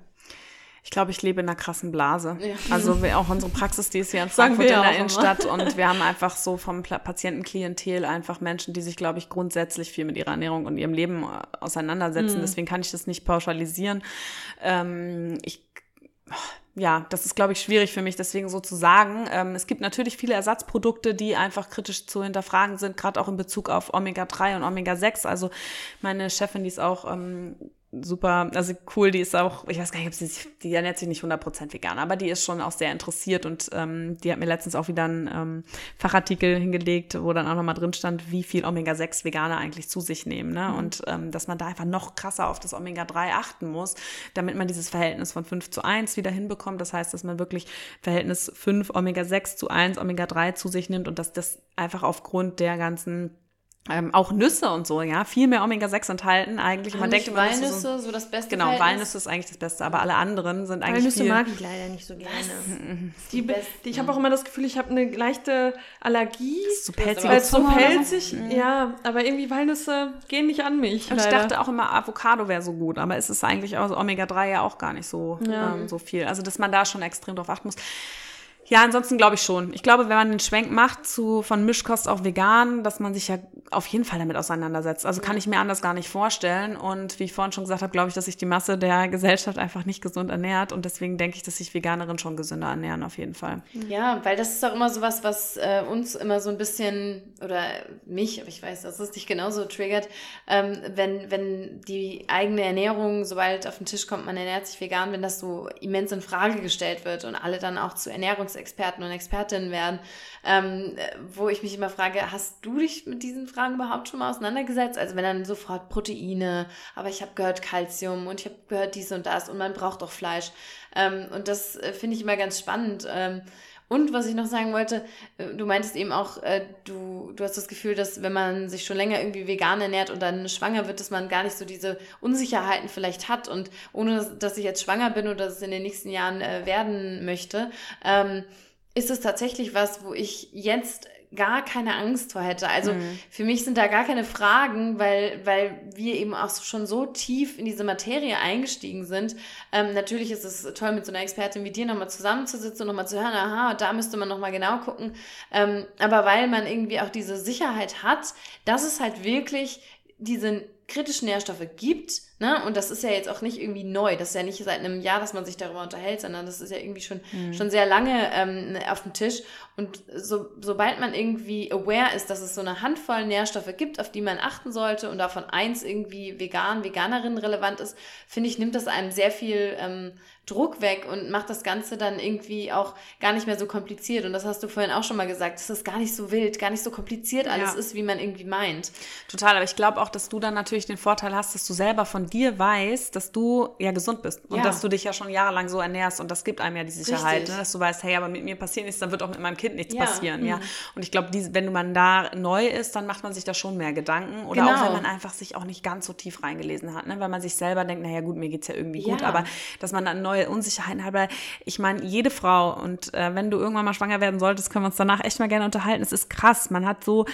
Ich glaube, ich lebe in einer krassen Blase. Ja. Also auch unsere Praxis, die ist hier in Frankfurt in der Innenstadt und wir haben einfach so vom Patientenklientel einfach Menschen, die sich, glaube ich, grundsätzlich viel mit ihrer Ernährung und ihrem Leben auseinandersetzen. Mhm. Deswegen kann ich das nicht pauschalisieren. Ähm, ich ja, das ist, glaube ich, schwierig für mich, deswegen so zu sagen. Ähm, es gibt natürlich viele Ersatzprodukte, die einfach kritisch zu hinterfragen sind, gerade auch in Bezug auf Omega-3 und Omega-6. Also meine Chefin, die ist auch ähm, super, also cool, die ist auch, ich weiß gar nicht, ob sie sich, die ernährt sich nicht 100% vegan, aber die ist schon auch sehr interessiert und ähm, die hat mir letztens auch wieder einen ähm, Fachartikel hingelegt, wo dann auch nochmal drin stand, wie viel Omega-6 Veganer eigentlich zu sich nehmen, ne? Mhm. Und ähm, dass man da einfach noch krasser auf das Omega-3 achten muss, damit man dieses Verhältnis von 5 zu 1 wieder hinbekommt. Das heißt, dass man wirklich Verhältnis 5 Omega-6 zu 1 Omega-3 zu sich nimmt und dass das einfach aufgrund der ganzen ähm, auch Nüsse und so, ja, viel mehr Omega-6 enthalten eigentlich. man denkt immer, Walnüsse so, so, das Beste. Genau, Verhältnis. Walnüsse ist eigentlich das Beste, aber alle anderen sind eigentlich Walnüsse viel... mag ich leider nicht so gerne. Die, die, die, ich habe auch immer das Gefühl, ich habe eine leichte Allergie. Das ist so pelzig. Weil es so pelzig, mhm. ja, aber irgendwie Walnüsse gehen nicht an mich. Und ich dachte auch immer, Avocado wäre so gut, aber es ist eigentlich auch Omega-3 ja auch gar nicht so, ja. ähm, so viel. Also, dass man da schon extrem drauf achten muss. Ja, ansonsten glaube ich schon. Ich glaube, wenn man den Schwenk macht zu von Mischkost auf vegan, dass man sich ja auf jeden Fall damit auseinandersetzt. Also kann ich mir anders gar nicht vorstellen. Und wie ich vorhin schon gesagt habe, glaube ich, dass sich die Masse der Gesellschaft einfach nicht gesund ernährt. Und deswegen denke ich, dass sich Veganerinnen schon gesünder ernähren, auf jeden Fall. Ja, weil das ist auch immer so was, was äh, uns immer so ein bisschen, oder mich, aber ich weiß, dass es dich genauso triggert, ähm, wenn, wenn die eigene Ernährung, sobald auf den Tisch kommt, man ernährt sich vegan, wenn das so immens in Frage gestellt wird und alle dann auch zu Ernährungs Ernährungsexperten und Expertinnen werden, ähm, wo ich mich immer frage, hast du dich mit diesen Fragen überhaupt schon mal auseinandergesetzt? Also wenn dann sofort Proteine, aber ich habe gehört Kalzium und ich habe gehört dies und das und man braucht auch Fleisch. Ähm, und das äh, finde ich immer ganz spannend. Ähm, und was ich noch sagen wollte, äh, du meintest eben auch, äh, du, du hast das Gefühl, dass wenn man sich schon länger irgendwie vegan ernährt und dann schwanger wird, dass man gar nicht so diese Unsicherheiten vielleicht hat. Und ohne dass ich jetzt schwanger bin oder es in den nächsten Jahren werden möchte, ähm, ist es tatsächlich was, wo ich jetzt gar keine Angst vor hätte. Also mhm. für mich sind da gar keine Fragen, weil, weil wir eben auch schon so tief in diese Materie eingestiegen sind. Ähm, natürlich ist es toll, mit so einer Expertin wie dir nochmal zusammenzusitzen und nochmal zu hören, aha, da müsste man nochmal genau gucken. Ähm, aber weil man irgendwie auch diese Sicherheit hat, dass es halt wirklich diese kritische Nährstoffe gibt, ne, und das ist ja jetzt auch nicht irgendwie neu, das ist ja nicht seit einem Jahr, dass man sich darüber unterhält, sondern das ist ja irgendwie schon, mhm. schon sehr lange ähm, auf dem Tisch. Und so, sobald man irgendwie aware ist, dass es so eine Handvoll Nährstoffe gibt, auf die man achten sollte und davon eins irgendwie vegan, Veganerin relevant ist, finde ich, nimmt das einem sehr viel ähm, Druck weg und macht das Ganze dann irgendwie auch gar nicht mehr so kompliziert. Und das hast du vorhin auch schon mal gesagt, dass es gar nicht so wild, gar nicht so kompliziert alles ja. ist, wie man irgendwie meint. Total, aber ich glaube auch, dass du dann natürlich den Vorteil hast, dass du selber von dir weißt, dass du ja gesund bist und ja. dass du dich ja schon jahrelang so ernährst und das gibt einem ja die Sicherheit, ne? dass du weißt, hey, aber mit mir passiert nichts, dann wird auch mit meinem Kind nichts ja. passieren, mhm. ja. Und ich glaube, wenn man da neu ist, dann macht man sich da schon mehr Gedanken oder genau. auch wenn man einfach sich auch nicht ganz so tief reingelesen hat, ne? weil man sich selber denkt, naja gut, mir geht's ja irgendwie gut, aber dass man dann neu neue Unsicherheiten weil ich meine, jede Frau und äh, wenn du irgendwann mal schwanger werden solltest, können wir uns danach echt mal gerne unterhalten. Es ist krass, man hat so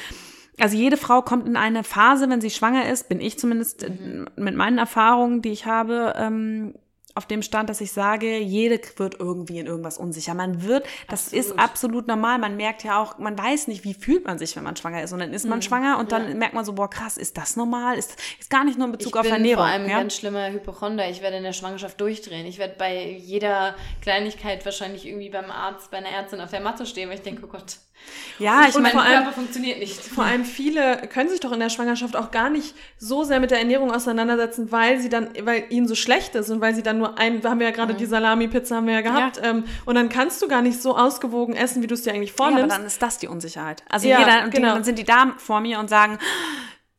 also jede Frau kommt in eine Phase, wenn sie schwanger ist, bin ich zumindest mhm. mit meinen Erfahrungen, die ich habe, ähm, auf dem Stand, dass ich sage, jede wird irgendwie in irgendwas unsicher. Man wird, das absolut. ist absolut normal. Man merkt ja auch, man weiß nicht, wie fühlt man sich, wenn man schwanger ist. Und dann ist man mhm. schwanger und dann ja. merkt man so, boah, krass, ist das normal? Ist, ist gar nicht nur in Bezug ich auf Ernährung. Ich bin vor allem ja? ganz schlimmer Hypochonder. Ich werde in der Schwangerschaft durchdrehen. Ich werde bei jeder Kleinigkeit wahrscheinlich irgendwie beim Arzt, bei einer Ärztin auf der Matte stehen, weil ich denke, oh Gott, ja, ich meine, vor allem, funktioniert nicht. Vor allem viele können sich doch in der Schwangerschaft auch gar nicht so sehr mit der Ernährung auseinandersetzen, weil sie dann, weil ihnen so schlecht ist und weil sie dann nur ein, wir haben ja gerade mhm. die Salami-Pizza haben wir ja gehabt, ja. Ähm, und dann kannst du gar nicht so ausgewogen essen, wie du es dir eigentlich vornimmst. Ja, aber dann ist das die Unsicherheit. Also ja, jeder, genau. die, dann sind die da vor mir und sagen,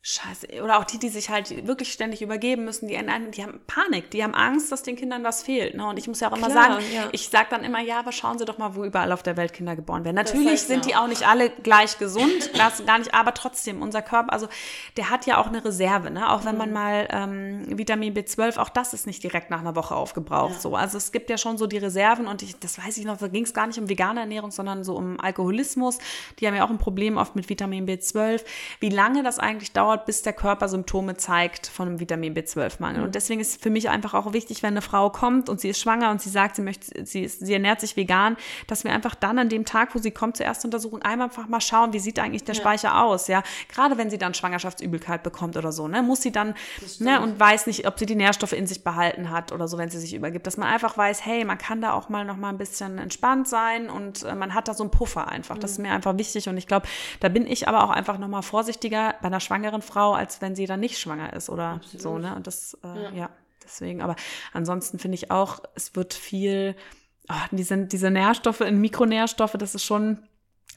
Scheiße. Oder auch die, die sich halt wirklich ständig übergeben müssen, die, die haben Panik, die haben Angst, dass den Kindern was fehlt. Ne? Und ich muss ja auch immer Klar, sagen, ja. ich sage dann immer, ja, aber schauen Sie doch mal, wo überall auf der Welt Kinder geboren werden. Natürlich das heißt, sind ja. die auch nicht alle gleich gesund, das gar nicht, aber trotzdem, unser Körper, also der hat ja auch eine Reserve, ne? Auch wenn mhm. man mal ähm, Vitamin B12, auch das ist nicht direkt nach einer Woche aufgebraucht. Ja. So. Also es gibt ja schon so die Reserven und ich, das weiß ich noch, da ging es gar nicht um vegane Ernährung, sondern so um Alkoholismus. Die haben ja auch ein Problem oft mit Vitamin B12. Wie lange das eigentlich dauert, bis der Körper Symptome zeigt von einem Vitamin B12-Mangel. Mhm. Und deswegen ist für mich einfach auch wichtig, wenn eine Frau kommt und sie ist schwanger und sie sagt, sie möchte, sie, ist, sie ernährt sich vegan, dass wir einfach dann an dem Tag, wo sie kommt zur Erstuntersuchung, einmal einfach mal schauen, wie sieht eigentlich der ja. Speicher aus, ja. Gerade wenn sie dann Schwangerschaftsübelkeit bekommt oder so, ne, muss sie dann, ne, und weiß nicht, ob sie die Nährstoffe in sich behalten hat oder so, wenn sie sich übergibt, dass man einfach weiß, hey, man kann da auch mal noch mal ein bisschen entspannt sein und äh, man hat da so einen Puffer einfach. Das ist mhm. mir einfach wichtig und ich glaube, da bin ich aber auch einfach noch mal vorsichtiger bei einer schwangeren Frau als wenn sie dann nicht schwanger ist oder Absolut. so, ne? Und das, äh, ja. ja. deswegen. Aber ansonsten finde ich auch, es wird viel, oh, diese, diese Nährstoffe in Mikronährstoffe, das ist schon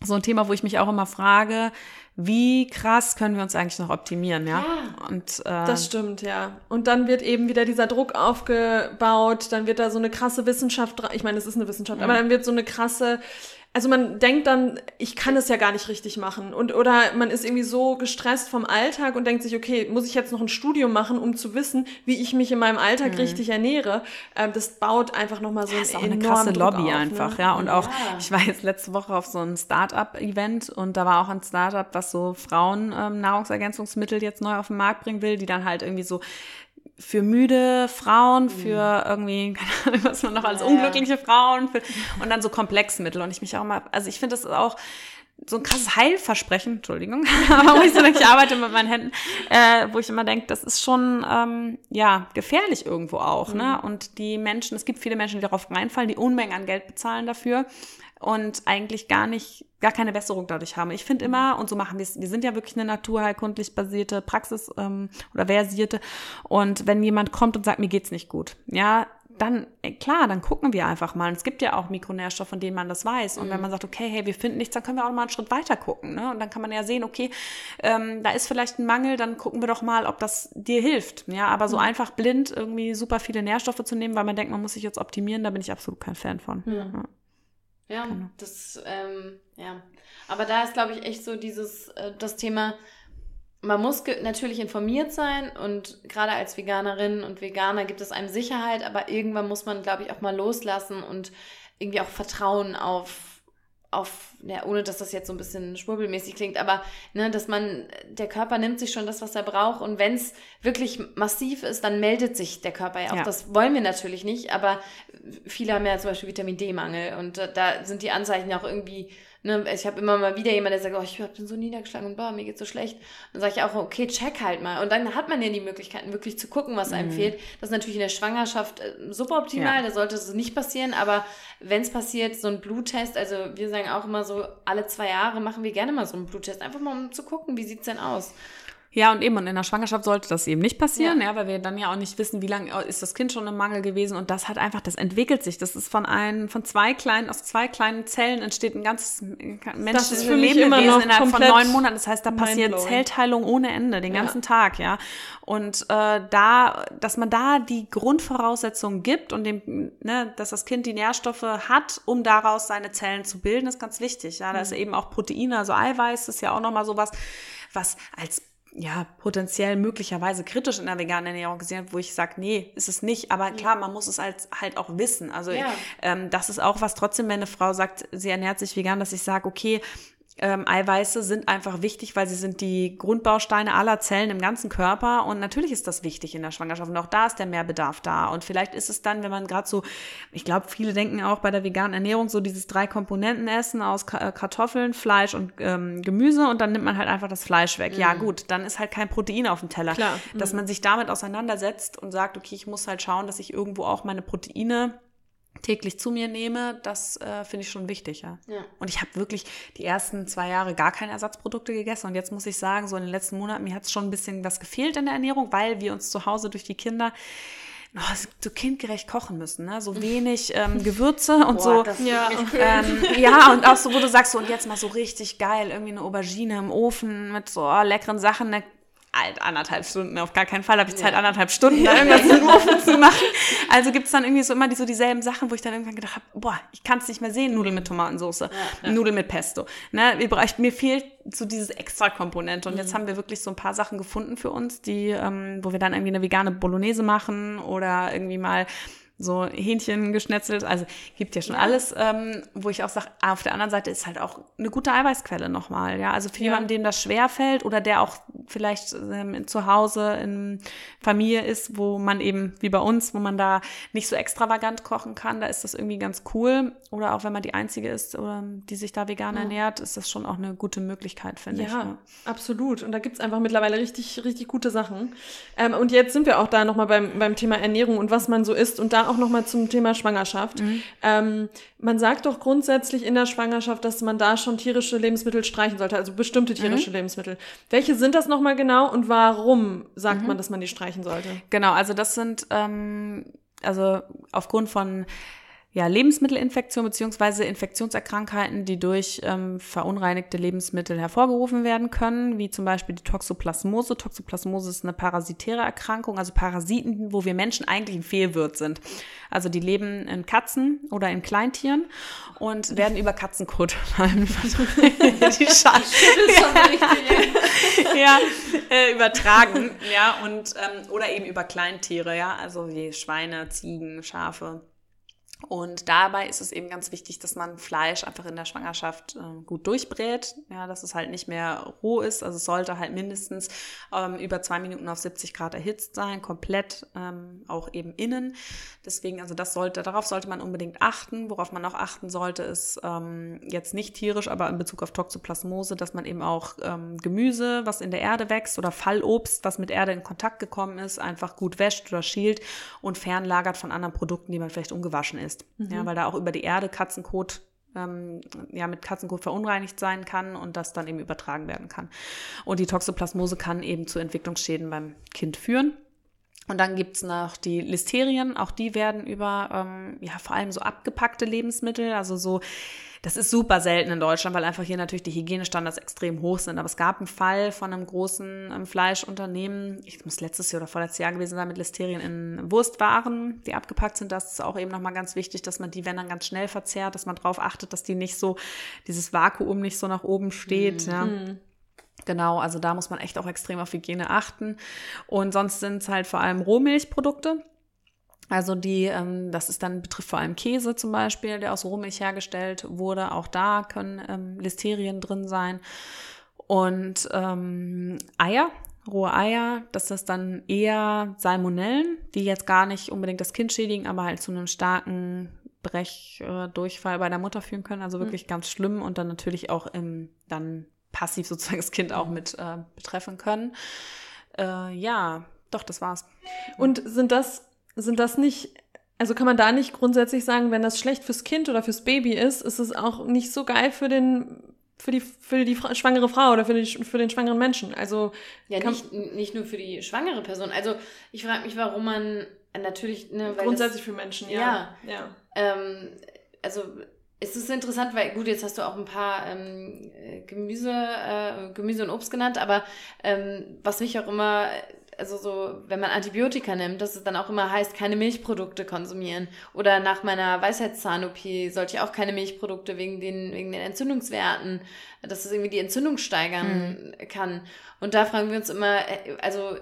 so ein Thema, wo ich mich auch immer frage, wie krass können wir uns eigentlich noch optimieren, ja? ja und äh, das stimmt, ja. Und dann wird eben wieder dieser Druck aufgebaut, dann wird da so eine krasse Wissenschaft, ich meine, es ist eine Wissenschaft, mhm. aber dann wird so eine krasse also man denkt dann, ich kann es ja gar nicht richtig machen. Und oder man ist irgendwie so gestresst vom Alltag und denkt sich, okay, muss ich jetzt noch ein Studium machen, um zu wissen, wie ich mich in meinem Alltag mhm. richtig ernähre? Ähm, das baut einfach nochmal so ja, ist auch eine krasse Druck Lobby auf, ne? einfach, ne? ja. Und ja. auch, ich war jetzt letzte Woche auf so einem Start-up-Event und da war auch ein Start-up, was so Frauen ähm, Nahrungsergänzungsmittel jetzt neu auf den Markt bringen will, die dann halt irgendwie so für müde Frauen, mhm. für irgendwie, keine Ahnung, was man noch als unglückliche Frauen, für, und dann so Komplexmittel. Und ich mich auch mal, also ich finde das auch so ein krasses Heilversprechen, Entschuldigung, aber wo ich so denke, ich arbeite mit meinen Händen, äh, wo ich immer denke, das ist schon, ähm, ja, gefährlich irgendwo auch, ne? mhm. ne? Und die Menschen, es gibt viele Menschen, die darauf reinfallen, die Unmengen an Geld bezahlen dafür und eigentlich gar nicht, gar keine Besserung dadurch haben. Ich finde immer, und so machen wir es, wir sind ja wirklich eine naturheilkundlich basierte Praxis ähm, oder versierte. Und wenn jemand kommt und sagt, mir geht's nicht gut, ja, dann, äh, klar, dann gucken wir einfach mal. Und es gibt ja auch Mikronährstoffe, von denen man das weiß. Und mhm. wenn man sagt, okay, hey, wir finden nichts, dann können wir auch mal einen Schritt weiter gucken. Ne? Und dann kann man ja sehen, okay, ähm, da ist vielleicht ein Mangel, dann gucken wir doch mal, ob das dir hilft. Ja, aber so mhm. einfach blind irgendwie super viele Nährstoffe zu nehmen, weil man denkt, man muss sich jetzt optimieren, da bin ich absolut kein Fan von. Mhm. Ja. Ja, genau. das, ähm, ja. Aber da ist, glaube ich, echt so dieses, äh, das Thema, man muss natürlich informiert sein und gerade als Veganerin und Veganer gibt es einem Sicherheit, aber irgendwann muss man, glaube ich, auch mal loslassen und irgendwie auch vertrauen auf auf, ja, ohne dass das jetzt so ein bisschen schwurbelmäßig klingt, aber ne, dass man, der Körper nimmt sich schon das, was er braucht und wenn es wirklich massiv ist, dann meldet sich der Körper ja auch. Ja. Das wollen wir natürlich nicht, aber viele haben ja zum Beispiel Vitamin D-Mangel und äh, da sind die Anzeichen ja auch irgendwie Ne, ich habe immer mal wieder jemand, der sagt, oh, ich bin so niedergeschlagen und boah, mir geht's so schlecht. Dann sage ich auch, okay, check halt mal. Und dann hat man ja die Möglichkeiten, wirklich zu gucken, was einem mhm. fehlt. Das ist natürlich in der Schwangerschaft äh, suboptimal, ja. da sollte es nicht passieren. Aber wenn es passiert, so ein Bluttest, also wir sagen auch immer so, alle zwei Jahre machen wir gerne mal so einen Bluttest, einfach mal um zu gucken, wie sieht's denn aus. Ja, und eben, und in der Schwangerschaft sollte das eben nicht passieren, ja. ja, weil wir dann ja auch nicht wissen, wie lange ist das Kind schon im Mangel gewesen. Und das hat einfach, das entwickelt sich. Das ist von einem, von zwei kleinen, aus zwei kleinen Zellen entsteht ein ganzes menschliches Lebewesen innerhalb von neun Monaten. Das heißt, da passiert Zellteilung ohne Ende, den ganzen ja. Tag, ja. Und äh, da, dass man da die Grundvoraussetzungen gibt und dem, ne, dass das Kind die Nährstoffe hat, um daraus seine Zellen zu bilden, ist ganz wichtig. Ja, da mhm. ist eben auch Proteine, also Eiweiß ist ja auch nochmal sowas, was als ja, potenziell möglicherweise kritisch in der veganen Ernährung gesehen, wo ich sage, nee, ist es nicht. Aber klar, man muss es als halt auch wissen. Also ja. ähm, das ist auch was trotzdem, wenn eine Frau sagt, sie ernährt sich vegan, dass ich sage, okay, ähm, Eiweiße sind einfach wichtig, weil sie sind die Grundbausteine aller Zellen im ganzen Körper. Und natürlich ist das wichtig in der Schwangerschaft. Und auch da ist der Mehrbedarf da. Und vielleicht ist es dann, wenn man gerade so, ich glaube, viele denken auch bei der veganen Ernährung so dieses drei Komponenten essen aus äh, Kartoffeln, Fleisch und ähm, Gemüse. Und dann nimmt man halt einfach das Fleisch weg. Mhm. Ja, gut, dann ist halt kein Protein auf dem Teller. Klar. Dass mhm. man sich damit auseinandersetzt und sagt, okay, ich muss halt schauen, dass ich irgendwo auch meine Proteine täglich zu mir nehme, das äh, finde ich schon wichtig, ja. ja. Und ich habe wirklich die ersten zwei Jahre gar keine Ersatzprodukte gegessen. Und jetzt muss ich sagen, so in den letzten Monaten, mir hat es schon ein bisschen was gefehlt in der Ernährung, weil wir uns zu Hause durch die Kinder oh, so kindgerecht kochen müssen, ne? So wenig ähm, Gewürze und Boah, so. Ja. Ähm, ja, und auch so, wo du sagst, so, und jetzt mal so richtig geil, irgendwie eine Aubergine im Ofen mit so oh, leckeren Sachen, ne? Halt anderthalb Stunden, auf gar keinen Fall habe ich Zeit, anderthalb Stunden da irgendwas im Ofen zu machen. Also gibt es dann irgendwie so immer die, so dieselben Sachen, wo ich dann irgendwann gedacht habe, boah, ich kann es nicht mehr sehen, Nudeln mit Tomatensauce, ja, ja. Nudeln mit Pesto. Ne, mir fehlt so diese extra Komponente. Und mhm. jetzt haben wir wirklich so ein paar Sachen gefunden für uns, die, ähm, wo wir dann irgendwie eine vegane Bolognese machen oder irgendwie mal so Hähnchen geschnetzelt. Also gibt ja schon ja. alles, ähm, wo ich auch sage, auf der anderen Seite ist halt auch eine gute Eiweißquelle nochmal. Ja, also für ja. jemanden, dem das schwer fällt oder der auch vielleicht ähm, zu Hause in Familie ist, wo man eben wie bei uns, wo man da nicht so extravagant kochen kann, da ist das irgendwie ganz cool. Oder auch wenn man die einzige ist, oder, die sich da vegan ja. ernährt, ist das schon auch eine gute Möglichkeit, finde ich. Ja, absolut. Und da gibt's einfach mittlerweile richtig, richtig gute Sachen. Ähm, und jetzt sind wir auch da nochmal beim, beim Thema Ernährung und was man so isst und da auch nochmal zum Thema Schwangerschaft. Mhm. Ähm, man sagt doch grundsätzlich in der Schwangerschaft, dass man da schon tierische Lebensmittel streichen sollte, also bestimmte mhm. tierische mhm. Lebensmittel. Welche sind das nochmal genau und warum sagt mhm. man, dass man die streichen sollte? Genau, also das sind, ähm, also aufgrund von ja, Lebensmittelinfektion beziehungsweise Infektionserkrankheiten, die durch ähm, verunreinigte Lebensmittel hervorgerufen werden können, wie zum Beispiel die Toxoplasmose. Toxoplasmose ist eine parasitäre Erkrankung, also Parasiten, wo wir Menschen eigentlich ein Fehlwirt sind. Also die leben in Katzen oder in Kleintieren und werden über Katzenkot die ja, äh, übertragen, ja, und ähm, oder eben über Kleintiere, ja, also wie Schweine, Ziegen, Schafe. Und dabei ist es eben ganz wichtig, dass man Fleisch einfach in der Schwangerschaft äh, gut durchbrät, ja, dass es halt nicht mehr roh ist. Also es sollte halt mindestens ähm, über zwei Minuten auf 70 Grad erhitzt sein, komplett ähm, auch eben innen. Deswegen, also das sollte, darauf sollte man unbedingt achten. Worauf man auch achten sollte, ist ähm, jetzt nicht tierisch, aber in Bezug auf Toxoplasmose, dass man eben auch ähm, Gemüse, was in der Erde wächst oder Fallobst, was mit Erde in Kontakt gekommen ist, einfach gut wäscht oder schielt und fernlagert von anderen Produkten, die man vielleicht ungewaschen ist ist. Mhm. Ja, weil da auch über die Erde Katzenkot ähm, ja, mit Katzenkot verunreinigt sein kann und das dann eben übertragen werden kann. Und die Toxoplasmose kann eben zu Entwicklungsschäden beim Kind führen. Und dann gibt's noch die Listerien, auch die werden über ähm, ja vor allem so abgepackte Lebensmittel, also so das ist super selten in Deutschland, weil einfach hier natürlich die Hygienestandards extrem hoch sind. Aber es gab einen Fall von einem großen ähm, Fleischunternehmen, ich muss letztes Jahr oder vorletztes Jahr gewesen sein, mit Listerien in Wurstwaren, die abgepackt sind. Das ist auch eben nochmal ganz wichtig, dass man die, wenn dann ganz schnell verzehrt, dass man darauf achtet, dass die nicht so, dieses Vakuum nicht so nach oben steht. Mhm. Ja. Genau, also da muss man echt auch extrem auf Hygiene achten. Und sonst sind es halt vor allem Rohmilchprodukte. Also die, ähm, das ist dann betrifft vor allem Käse zum Beispiel, der aus Rohmilch hergestellt wurde. Auch da können ähm, Listerien drin sein. Und ähm, Eier, rohe Eier, das ist dann eher Salmonellen, die jetzt gar nicht unbedingt das Kind schädigen, aber halt zu einem starken Brechdurchfall bei der Mutter führen können, also wirklich mhm. ganz schlimm und dann natürlich auch im, dann passiv sozusagen das Kind auch mit äh, betreffen können. Äh, ja, doch, das war's. Und sind das, sind das nicht, also kann man da nicht grundsätzlich sagen, wenn das schlecht fürs Kind oder fürs Baby ist, ist es auch nicht so geil für den für die, für die schwangere Frau oder für, die, für den schwangeren Menschen. Also ja, nicht, nicht nur für die schwangere Person. Also ich frage mich, warum man natürlich ne, grundsätzlich das, für Menschen, ja. Ja. ja. Ähm, also es ist interessant, weil gut, jetzt hast du auch ein paar ähm, Gemüse, äh, Gemüse und Obst genannt, aber ähm, was mich auch immer also so, wenn man Antibiotika nimmt, dass es dann auch immer heißt, keine Milchprodukte konsumieren. Oder nach meiner Weisheitszahn-OP sollte ich auch keine Milchprodukte wegen den, wegen den Entzündungswerten, dass es irgendwie die Entzündung steigern mhm. kann. Und da fragen wir uns immer, äh, also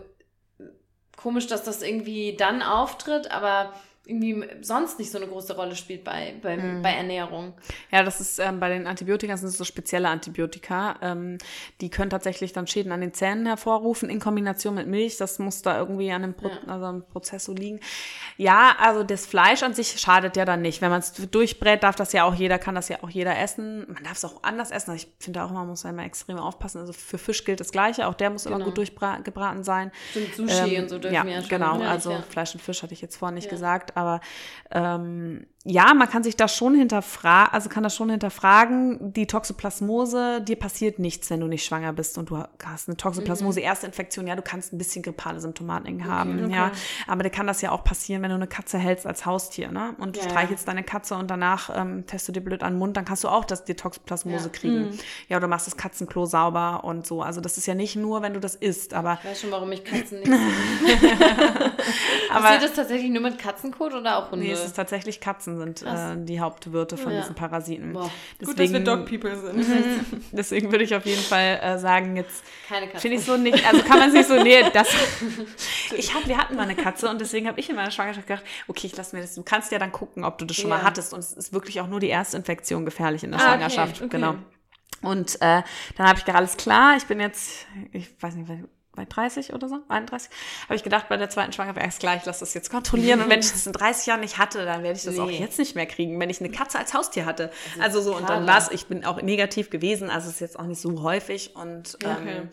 komisch, dass das irgendwie dann auftritt, aber irgendwie sonst nicht so eine große Rolle spielt bei, bei, mhm. bei Ernährung. Ja, das ist ähm, bei den Antibiotika sind so spezielle Antibiotika. Ähm, die können tatsächlich dann Schäden an den Zähnen hervorrufen in Kombination mit Milch. Das muss da irgendwie an einem, Pro ja. also einem Prozess so liegen. Ja, also das Fleisch an sich schadet ja dann nicht. Wenn man es durchbrät, darf das ja auch jeder, kann das ja auch jeder essen. Man darf es auch anders essen. Also ich finde auch, man muss immer extrem aufpassen. Also für Fisch gilt das Gleiche. Auch der muss genau. immer gut durchgebraten sein. Sind Sushi ähm, und so dürfen ja, ja schon. Genau, also ja. Fleisch und Fisch hatte ich jetzt vorhin nicht gesagt aber ähm, ja, man kann sich das schon hinterfragen, also kann das schon hinterfragen, die Toxoplasmose, dir passiert nichts, wenn du nicht schwanger bist und du hast eine Toxoplasmose, mhm. Erstinfektion, ja, du kannst ein bisschen grippale Symptomatiken okay, haben, okay. ja, aber dir kann das ja auch passieren, wenn du eine Katze hältst als Haustier, ne, und du ja, streichelst deine Katze und danach ähm, testest du dir blöd an den Mund, dann kannst du auch das, die Toxoplasmose ja. kriegen. Mhm. Ja, oder machst das Katzenklo sauber und so, also das ist ja nicht nur, wenn du das isst, aber... Ich weiß schon, warum ich Katzen nicht aber Passiert das tatsächlich nur mit Katzenkot oder auch Hunde? Nee, es ist tatsächlich Katzen sind äh, die Hauptwirte von ja. diesen Parasiten. Boah. Deswegen, Gut, dass wir Dog People sind. deswegen würde ich auf jeden Fall äh, sagen, jetzt finde ich so nicht, also kann man sich so, nee, das, ich hab, wir hatten mal eine Katze und deswegen habe ich in meiner Schwangerschaft gedacht, okay, ich lasse mir das, du kannst ja dann gucken, ob du das schon ja. mal hattest und es ist wirklich auch nur die erste Infektion gefährlich in der ah, Schwangerschaft, okay, okay. genau. Und äh, dann habe ich gedacht, alles klar, ich bin jetzt, ich weiß nicht, bei 30 oder so, 31, habe ich gedacht, bei der zweiten Schwangerschaft, erst gleich, lass das jetzt kontrollieren. Und wenn ich das in 30 Jahren nicht hatte, dann werde ich das nee. auch jetzt nicht mehr kriegen, wenn ich eine Katze als Haustier hatte. Also so, und dann war es, ich bin auch negativ gewesen, also es ist jetzt auch nicht so häufig. Und ähm, okay. ähm,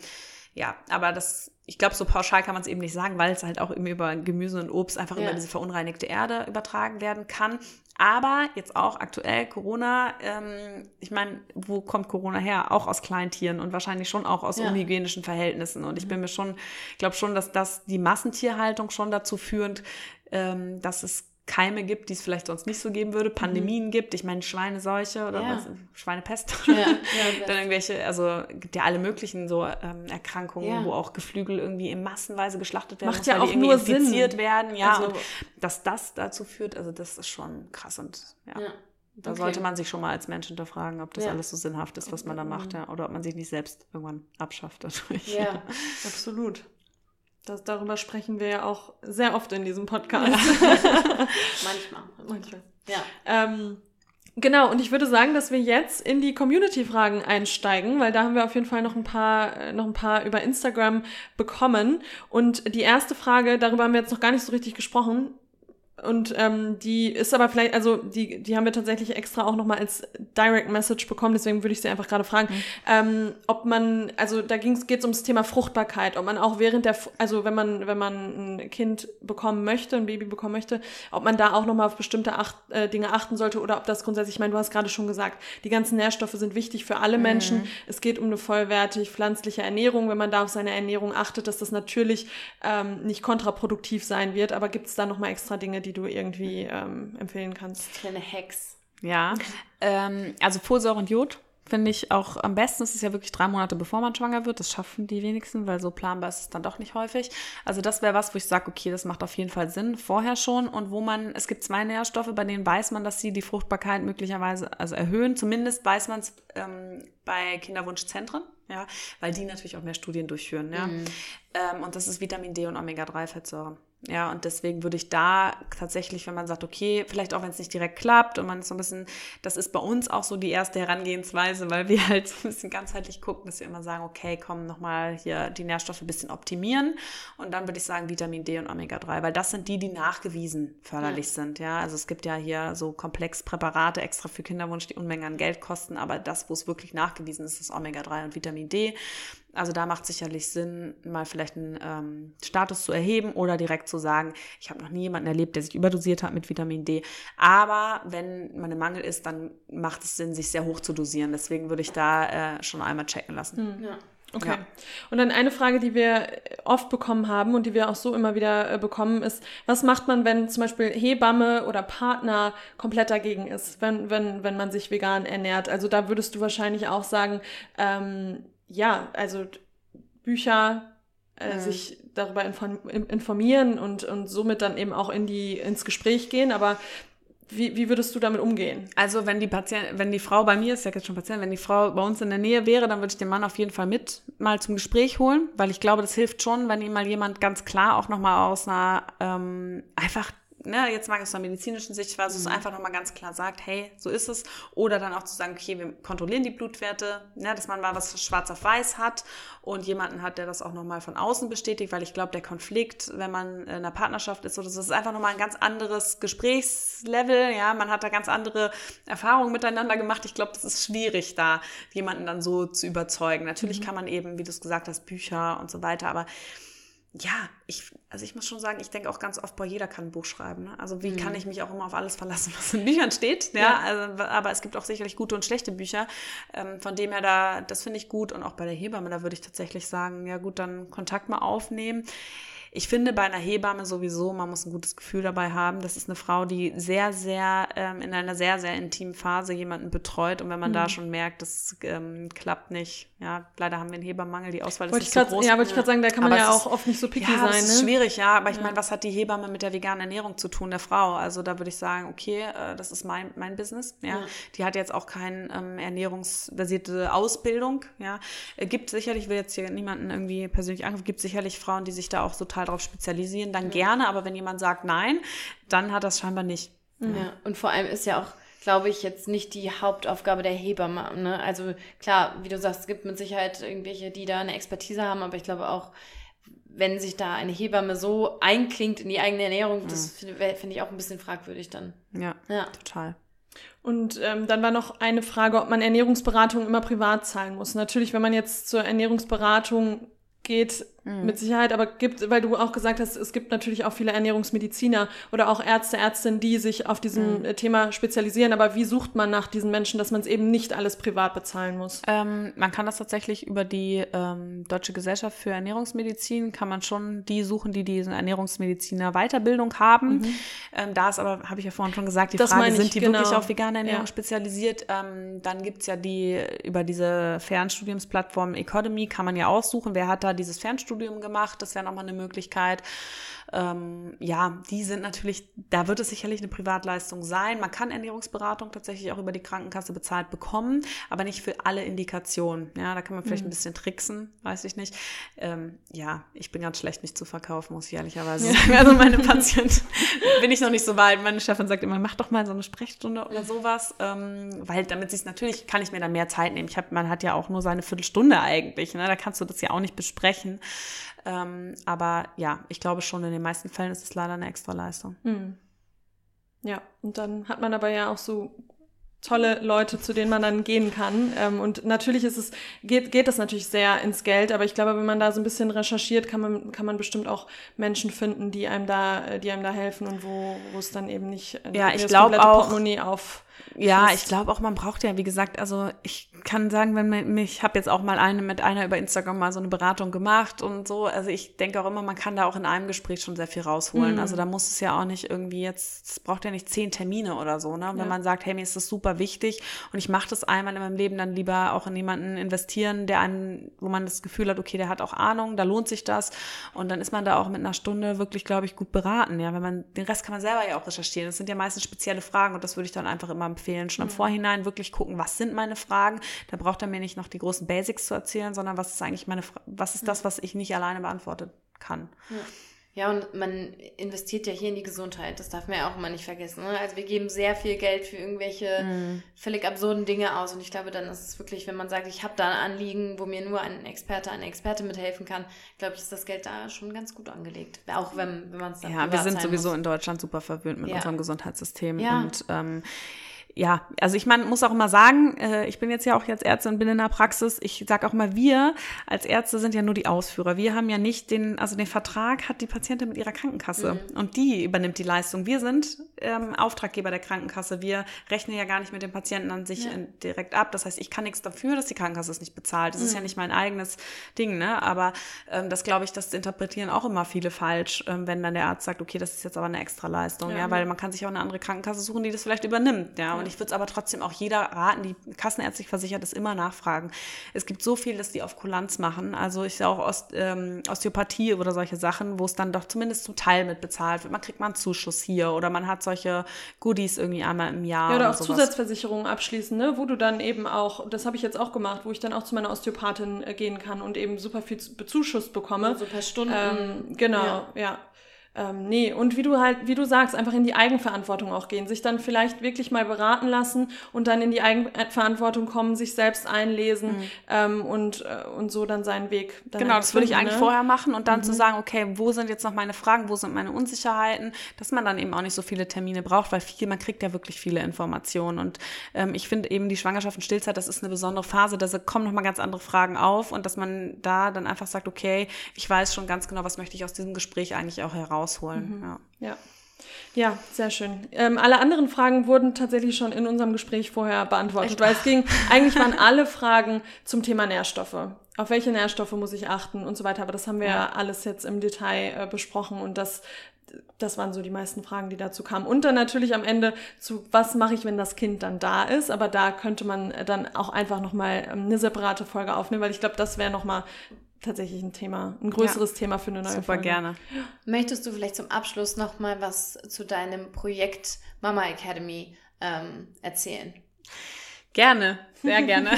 ja, aber das, ich glaube, so pauschal kann man es eben nicht sagen, weil es halt auch eben über Gemüse und Obst einfach ja. über diese verunreinigte Erde übertragen werden kann. Aber jetzt auch aktuell Corona, ähm, ich meine, wo kommt Corona her? Auch aus Kleintieren und wahrscheinlich schon auch aus ja. unhygienischen Verhältnissen. Und ich bin mir schon, glaube schon, dass das die Massentierhaltung schon dazu führt, ähm, dass es Keime gibt, die es vielleicht sonst nicht so geben würde, Pandemien mhm. gibt, ich meine Schweineseuche oder ja. was, Schweinepest, ja, ja, dann irgendwelche, also gibt ja alle möglichen so ähm, Erkrankungen, wo auch Geflügel irgendwie in massenweise geschlachtet werden, Macht ja auch nur infiziert Sinn. werden, ja, also, und dass das dazu führt, also das ist schon krass und ja. Da okay. sollte man sich schon mal als Mensch hinterfragen, ob das alles so sinnhaft ist, was man da macht, ja, oder ob man sich nicht selbst irgendwann abschafft dadurch. Ja, absolut. Das, darüber sprechen wir ja auch sehr oft in diesem Podcast. Ja. Manchmal. Manchmal. Ja. Ähm, genau, und ich würde sagen, dass wir jetzt in die Community-Fragen einsteigen, weil da haben wir auf jeden Fall noch ein paar, äh, noch ein paar über Instagram bekommen. Und die erste Frage, darüber haben wir jetzt noch gar nicht so richtig gesprochen, und ähm, die ist aber vielleicht, also die, die haben wir tatsächlich extra auch nochmal als Direct Message bekommen, deswegen würde ich sie einfach gerade fragen, mhm. ähm, ob man, also da geht es ums Thema Fruchtbarkeit, ob man auch während der, also wenn man, wenn man ein Kind bekommen möchte, ein Baby bekommen möchte, ob man da auch nochmal auf bestimmte acht, äh, Dinge achten sollte oder ob das grundsätzlich, ich meine, du hast gerade schon gesagt, die ganzen Nährstoffe sind wichtig für alle Menschen. Mhm. Es geht um eine vollwertig pflanzliche Ernährung. Wenn man da auf seine Ernährung achtet, dass das natürlich ähm, nicht kontraproduktiv sein wird, aber gibt es da nochmal extra Dinge, die du irgendwie ähm, empfehlen kannst? Kleine Hacks. Ja, ähm, also Folsäure und Jod finde ich auch am besten. Es ist ja wirklich drei Monate, bevor man schwanger wird. Das schaffen die wenigsten, weil so planbar ist es dann doch nicht häufig. Also das wäre was, wo ich sage, okay, das macht auf jeden Fall Sinn, vorher schon. Und wo man, es gibt zwei Nährstoffe, bei denen weiß man, dass sie die Fruchtbarkeit möglicherweise also erhöhen. Zumindest weiß man es ähm, bei Kinderwunschzentren, ja, weil die natürlich auch mehr Studien durchführen. Ja. Mhm. Ähm, und das ist Vitamin D und Omega-3-Fettsäuren. Ja, und deswegen würde ich da tatsächlich, wenn man sagt, okay, vielleicht auch wenn es nicht direkt klappt und man ist so ein bisschen, das ist bei uns auch so die erste Herangehensweise, weil wir halt so ein bisschen ganzheitlich gucken, dass wir immer sagen, okay, komm, nochmal hier die Nährstoffe ein bisschen optimieren. Und dann würde ich sagen Vitamin D und Omega-3, weil das sind die, die nachgewiesen förderlich ja. sind. Ja, also es gibt ja hier so Komplexpräparate extra für Kinderwunsch, die Unmengen an Geld kosten, aber das, wo es wirklich nachgewiesen ist, ist Omega-3 und Vitamin D. Also da macht sicherlich Sinn, mal vielleicht einen ähm, Status zu erheben oder direkt zu sagen, ich habe noch nie jemanden erlebt, der sich überdosiert hat mit Vitamin D. Aber wenn man im Mangel ist, dann macht es Sinn, sich sehr hoch zu dosieren. Deswegen würde ich da äh, schon einmal checken lassen. Hm, ja. Okay. Ja. Und dann eine Frage, die wir oft bekommen haben und die wir auch so immer wieder äh, bekommen, ist, was macht man, wenn zum Beispiel Hebamme oder Partner komplett dagegen ist, wenn, wenn, wenn man sich vegan ernährt? Also da würdest du wahrscheinlich auch sagen, ähm, ja, also Bücher, äh, mhm. sich darüber informieren und, und somit dann eben auch in die, ins Gespräch gehen. Aber wie, wie würdest du damit umgehen? Also wenn die Patient, wenn die Frau bei mir ist, ja jetzt schon Patient, wenn die Frau bei uns in der Nähe wäre, dann würde ich den Mann auf jeden Fall mit mal zum Gespräch holen, weil ich glaube, das hilft schon, wenn ihm mal jemand ganz klar auch nochmal aus einer ähm, einfach ne, jetzt mag ich es aus der medizinischen Sicht, weil es mhm. einfach nochmal ganz klar sagt, hey, so ist es. Oder dann auch zu sagen, okay, wir kontrollieren die Blutwerte, ne, dass man mal was schwarz auf weiß hat und jemanden hat, der das auch nochmal von außen bestätigt, weil ich glaube, der Konflikt, wenn man in einer Partnerschaft ist, so, das ist einfach nochmal ein ganz anderes Gesprächslevel, ja, man hat da ganz andere Erfahrungen miteinander gemacht. Ich glaube, das ist schwierig, da jemanden dann so zu überzeugen. Natürlich mhm. kann man eben, wie du es gesagt hast, Bücher und so weiter, aber ja, ich, also ich muss schon sagen, ich denke auch ganz oft, boah, jeder kann ein Buch schreiben. Ne? Also wie mhm. kann ich mich auch immer auf alles verlassen, was in Büchern steht? Ja, ja. Also, aber es gibt auch sicherlich gute und schlechte Bücher. Ähm, von dem her, da, das finde ich gut. Und auch bei der Hebamme, da würde ich tatsächlich sagen, ja gut, dann Kontakt mal aufnehmen. Ich finde bei einer Hebamme sowieso, man muss ein gutes Gefühl dabei haben. Das ist eine Frau, die sehr, sehr ähm, in einer sehr, sehr intimen Phase jemanden betreut. Und wenn man mhm. da schon merkt, das ähm, klappt nicht, ja, leider haben wir einen Hebammenmangel, die Auswahl wollte ist nicht so groß. Ja, wollte ich gerade sagen, da kann man ja auch oft nicht so picky ja, sein. Das ist ne? schwierig, ja. Aber ich ja. meine, was hat die Hebamme mit der veganen Ernährung zu tun, der Frau? Also da würde ich sagen, okay, äh, das ist mein, mein Business. Ja. ja. Die hat jetzt auch keine ähm, ernährungsbasierte Ausbildung. Ja. Äh, gibt sicherlich, ich will jetzt hier niemanden irgendwie persönlich angreifen, gibt sicherlich Frauen, die sich da auch total total darauf spezialisieren, dann ja. gerne, aber wenn jemand sagt nein, dann hat das scheinbar nicht. Ja, und vor allem ist ja auch glaube ich, jetzt nicht die Hauptaufgabe der Hebamme. Ne? Also klar, wie du sagst, es gibt mit Sicherheit irgendwelche, die da eine Expertise haben, aber ich glaube auch, wenn sich da eine Hebamme so einklingt in die eigene Ernährung, das mhm. finde find ich auch ein bisschen fragwürdig dann. Ja, ja. total. Und ähm, dann war noch eine Frage, ob man Ernährungsberatung immer privat zahlen muss. Natürlich, wenn man jetzt zur Ernährungsberatung geht mhm. mit Sicherheit, aber gibt, weil du auch gesagt hast, es gibt natürlich auch viele Ernährungsmediziner oder auch Ärzte, Ärztinnen, die sich auf diesem mhm. Thema spezialisieren. Aber wie sucht man nach diesen Menschen, dass man es eben nicht alles privat bezahlen muss? Ähm, man kann das tatsächlich über die ähm, Deutsche Gesellschaft für Ernährungsmedizin, kann man schon die suchen, die diese Ernährungsmediziner Weiterbildung haben. Mhm. Ähm, da ist aber, habe ich ja vorhin schon gesagt, die das Frage, sind die genau. wirklich auf vegane Ernährung ja. spezialisiert? Ähm, dann gibt's ja die, über diese Fernstudiumsplattform Economy kann man ja aussuchen, wer hat da dieses Fernstudium gemacht. Das wäre nochmal eine Möglichkeit ähm, ja, die sind natürlich, da wird es sicherlich eine Privatleistung sein. Man kann Ernährungsberatung tatsächlich auch über die Krankenkasse bezahlt bekommen, aber nicht für alle Indikationen. Ja, da kann man vielleicht mhm. ein bisschen tricksen, weiß ich nicht. Ähm, ja, ich bin ganz schlecht, mich zu verkaufen, muss ich ehrlicherweise ja. sagen. Also meine Patienten bin ich noch nicht so weit. Meine Chefin sagt immer, mach doch mal so eine Sprechstunde oder sowas, ähm, weil damit sich natürlich, kann ich mir dann mehr Zeit nehmen. Ich hab, man hat ja auch nur seine Viertelstunde eigentlich, ne? da kannst du das ja auch nicht besprechen. Ähm, aber ja, ich glaube schon, in den meisten Fällen ist es leider eine Extraleistung. Mhm. Ja, und dann hat man aber ja auch so tolle Leute, zu denen man dann gehen kann. Ähm, und natürlich ist es, geht, geht das natürlich sehr ins Geld, aber ich glaube, wenn man da so ein bisschen recherchiert, kann man, kann man bestimmt auch Menschen finden, die einem da, die einem da helfen und wo, wo es dann eben nicht ja, ich glaube auch Portemonnaie auf ja, ich glaube auch, man braucht ja, wie gesagt, also ich kann sagen, wenn man mich, ich habe jetzt auch mal eine mit einer über Instagram mal so eine Beratung gemacht und so. Also ich denke auch immer, man kann da auch in einem Gespräch schon sehr viel rausholen. Mhm. Also da muss es ja auch nicht irgendwie jetzt, es braucht ja nicht zehn Termine oder so, ne? Wenn ja. man sagt, hey, mir ist das super wichtig und ich mache das einmal in meinem Leben, dann lieber auch in jemanden investieren, der einen, wo man das Gefühl hat, okay, der hat auch Ahnung, da lohnt sich das. Und dann ist man da auch mit einer Stunde wirklich, glaube ich, gut beraten. Ja, wenn man, den Rest kann man selber ja auch recherchieren. Das sind ja meistens spezielle Fragen und das würde ich dann einfach immer empfehlen, schon im. Vorhinein wirklich gucken, was sind meine Fragen. Da braucht er mir nicht noch die großen Basics zu erzählen, sondern was ist eigentlich meine, was ist das, was ich nicht alleine beantworten kann. Ja. Ja, und man investiert ja hier in die Gesundheit. Das darf man ja auch immer nicht vergessen. Ne? Also wir geben sehr viel Geld für irgendwelche mm. völlig absurden Dinge aus. Und ich glaube, dann ist es wirklich, wenn man sagt, ich habe da ein Anliegen, wo mir nur ein Experte, eine Experte mithelfen kann, glaube ich, ist das Geld da schon ganz gut angelegt. Auch wenn, wenn man es dann Ja, wir sind sowieso muss. in Deutschland super verwöhnt mit ja. unserem Gesundheitssystem. Ja. Und ähm, ja, also ich meine, muss auch immer sagen, äh, ich bin jetzt ja auch jetzt Ärztin, bin in der Praxis. Ich sage auch mal, wir als Ärzte sind ja nur die Ausführer. Wir haben ja nicht den, also den Vertrag hat die Patientin mit ihrer Krankenkasse mhm. und die übernimmt die Leistung. Wir sind ähm, Auftraggeber der Krankenkasse. Wir rechnen ja gar nicht mit dem Patienten an sich ja. direkt ab. Das heißt, ich kann nichts dafür, dass die Krankenkasse es nicht bezahlt. Das mhm. ist ja nicht mein eigenes Ding, ne? Aber ähm, das glaube ich, das interpretieren auch immer viele falsch, ähm, wenn dann der Arzt sagt, okay, das ist jetzt aber eine Extraleistung, ja, ja, weil man kann sich auch eine andere Krankenkasse suchen, die das vielleicht übernimmt, ja. Und ich würde es aber trotzdem auch jeder raten, die kassenärztlich versichert ist, immer nachfragen. Es gibt so viel, dass die auf Kulanz machen. Also ich sehe auch Ost, ähm, Osteopathie oder solche Sachen, wo es dann doch zumindest zum Teil mit bezahlt wird. Man kriegt mal einen Zuschuss hier oder man hat solche Goodies irgendwie einmal im Jahr. Ja, oder, auch sowas. Zusatzversicherungen abschließen, ne? wo du dann eben auch, das habe ich jetzt auch gemacht, wo ich dann auch zu meiner Osteopathin äh, gehen kann und eben super viel Bezuschuss bekomme. So per Stunde. Ähm, genau, ja. ja. Ähm, nee, und wie du halt, wie du sagst, einfach in die Eigenverantwortung auch gehen, sich dann vielleicht wirklich mal beraten lassen und dann in die Eigenverantwortung kommen, sich selbst einlesen mhm. ähm, und, äh, und so dann seinen Weg. Dann genau, das würde ich eigentlich ne? vorher machen und dann mhm. zu sagen, okay, wo sind jetzt noch meine Fragen, wo sind meine Unsicherheiten, dass man dann eben auch nicht so viele Termine braucht, weil viel, man kriegt ja wirklich viele Informationen und ähm, ich finde eben die Schwangerschaft und Stillzeit, das ist eine besondere Phase, da kommen nochmal ganz andere Fragen auf und dass man da dann einfach sagt, okay, ich weiß schon ganz genau, was möchte ich aus diesem Gespräch eigentlich auch heraus rausholen. Mhm. Ja. ja. Ja, sehr schön. Ähm, alle anderen Fragen wurden tatsächlich schon in unserem Gespräch vorher beantwortet, weil es ging, eigentlich waren alle Fragen zum Thema Nährstoffe. Auf welche Nährstoffe muss ich achten und so weiter. Aber das haben wir ja, alles jetzt im Detail äh, besprochen und das, das waren so die meisten Fragen, die dazu kamen. Und dann natürlich am Ende zu, was mache ich, wenn das Kind dann da ist. Aber da könnte man dann auch einfach nochmal ähm, eine separate Folge aufnehmen, weil ich glaube, das wäre nochmal tatsächlich ein Thema, ein größeres ja, Thema für eine neue Super Folge. gerne. Möchtest du vielleicht zum Abschluss noch mal was zu deinem Projekt Mama Academy ähm, erzählen? Gerne, sehr gerne.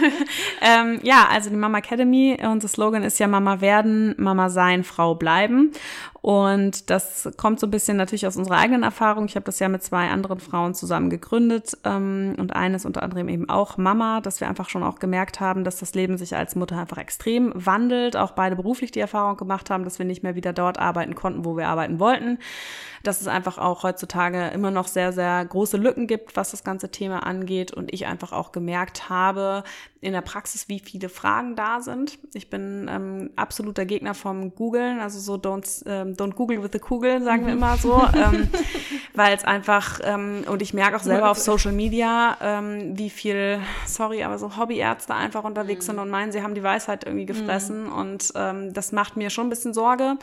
ähm, ja, also die Mama Academy, unser Slogan ist ja Mama werden, Mama sein, Frau bleiben. Und das kommt so ein bisschen natürlich aus unserer eigenen Erfahrung. Ich habe das ja mit zwei anderen Frauen zusammen gegründet ähm, und eines unter anderem eben auch Mama, dass wir einfach schon auch gemerkt haben, dass das Leben sich als Mutter einfach extrem wandelt. Auch beide beruflich die Erfahrung gemacht haben, dass wir nicht mehr wieder dort arbeiten konnten, wo wir arbeiten wollten. Dass es einfach auch heutzutage immer noch sehr, sehr große Lücken gibt, was das ganze Thema angeht. Und ich einfach auch gemerkt habe in der Praxis, wie viele Fragen da sind. Ich bin ähm, absoluter Gegner vom Googlen, also so don't, ähm, don't Google with the Kugel, sagen wir mhm. immer so, ähm, weil es einfach, ähm, und ich merke auch selber auf Social Media, ähm, wie viel, sorry, aber so Hobbyärzte einfach unterwegs mhm. sind und meinen, sie haben die Weisheit irgendwie gefressen mhm. und ähm, das macht mir schon ein bisschen Sorge.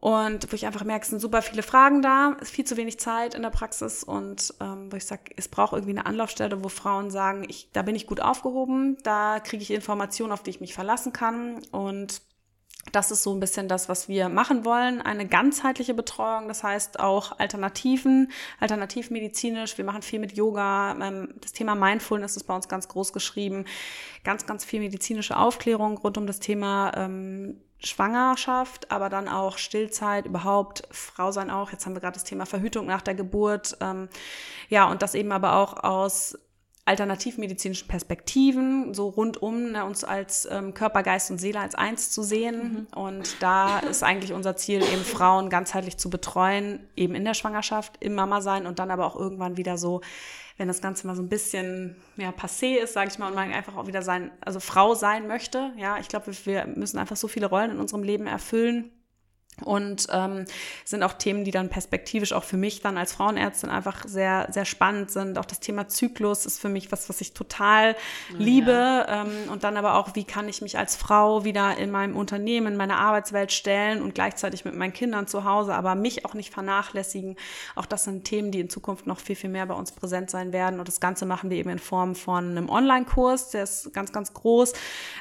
Und wo ich einfach merke, es sind super viele Fragen da, ist viel zu wenig Zeit in der Praxis und ähm, wo ich sage, es braucht irgendwie eine Anlaufstelle, wo Frauen sagen, ich, da bin ich gut aufgehoben, da kriege ich Informationen, auf die ich mich verlassen kann. Und das ist so ein bisschen das, was wir machen wollen. Eine ganzheitliche Betreuung, das heißt auch Alternativen, alternativmedizinisch. Wir machen viel mit Yoga. Ähm, das Thema Mindfulness ist bei uns ganz groß geschrieben. Ganz, ganz viel medizinische Aufklärung rund um das Thema ähm, Schwangerschaft, aber dann auch Stillzeit, überhaupt Frau sein auch. Jetzt haben wir gerade das Thema Verhütung nach der Geburt. Ähm, ja, und das eben aber auch aus alternativmedizinischen Perspektiven, so rundum, ne, uns als ähm, Körper, Geist und Seele als eins zu sehen. Mhm. Und da ist eigentlich unser Ziel, eben Frauen ganzheitlich zu betreuen, eben in der Schwangerschaft, im Mama sein und dann aber auch irgendwann wieder so wenn das Ganze mal so ein bisschen ja, passé ist, sage ich mal, und man einfach auch wieder sein, also Frau sein möchte. Ja, ich glaube, wir müssen einfach so viele Rollen in unserem Leben erfüllen. Und ähm, sind auch Themen, die dann perspektivisch auch für mich dann als Frauenärztin einfach sehr, sehr spannend sind. Auch das Thema Zyklus ist für mich was, was ich total liebe. Ja. Ähm, und dann aber auch, wie kann ich mich als Frau wieder in meinem Unternehmen, in meiner Arbeitswelt stellen und gleichzeitig mit meinen Kindern zu Hause, aber mich auch nicht vernachlässigen. Auch das sind Themen, die in Zukunft noch viel, viel mehr bei uns präsent sein werden. Und das Ganze machen wir eben in Form von einem Online-Kurs, der ist ganz, ganz groß,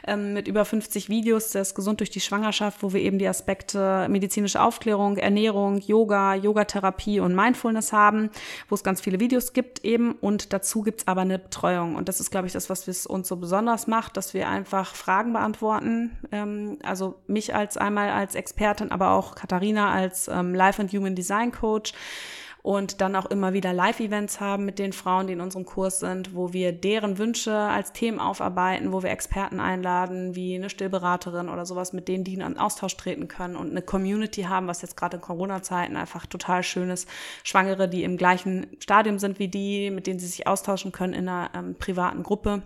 ähm, mit über 50 Videos, der ist gesund durch die Schwangerschaft, wo wir eben die Aspekte medizinische Aufklärung, Ernährung, Yoga, Yogatherapie und Mindfulness haben, wo es ganz viele Videos gibt eben. Und dazu gibt's aber eine Betreuung. Und das ist, glaube ich, das, was es uns so besonders macht, dass wir einfach Fragen beantworten. Ähm, also mich als einmal als Expertin, aber auch Katharina als ähm, Life and Human Design Coach und dann auch immer wieder Live-Events haben mit den Frauen, die in unserem Kurs sind, wo wir deren Wünsche als Themen aufarbeiten, wo wir Experten einladen, wie eine Stillberaterin oder sowas, mit denen die in Austausch treten können und eine Community haben, was jetzt gerade in Corona-Zeiten einfach total schön ist. Schwangere, die im gleichen Stadium sind wie die, mit denen sie sich austauschen können in einer ähm, privaten Gruppe.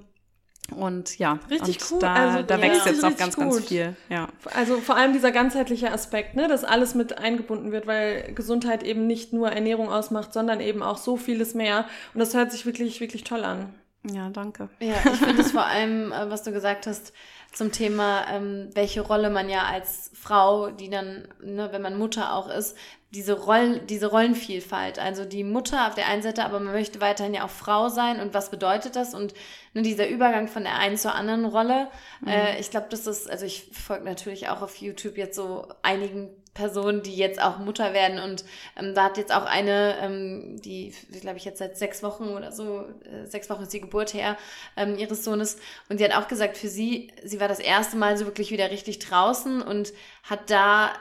Und ja, richtig und cool. Da, also, da ja. wächst jetzt auch ganz, gut. ganz viel. Ja. Also vor allem dieser ganzheitliche Aspekt, ne, dass alles mit eingebunden wird, weil Gesundheit eben nicht nur Ernährung ausmacht, sondern eben auch so vieles mehr. Und das hört sich wirklich, wirklich toll an. Ja, danke. Ja, ich finde es vor allem, äh, was du gesagt hast, zum Thema, ähm, welche Rolle man ja als Frau, die dann, ne, wenn man Mutter auch ist, diese Rollen, diese Rollenvielfalt. Also die Mutter auf der einen Seite, aber man möchte weiterhin ja auch Frau sein. Und was bedeutet das? Und ne, dieser Übergang von der einen zur anderen Rolle. Mhm. Äh, ich glaube, das ist, also ich folge natürlich auch auf YouTube jetzt so einigen Personen, die jetzt auch Mutter werden. Und ähm, da hat jetzt auch eine, ähm, die, glaube ich, jetzt seit sechs Wochen oder so, äh, sechs Wochen ist die Geburt her, ähm, ihres Sohnes. Und sie hat auch gesagt, für sie, sie war das erste Mal so wirklich wieder richtig draußen und hat da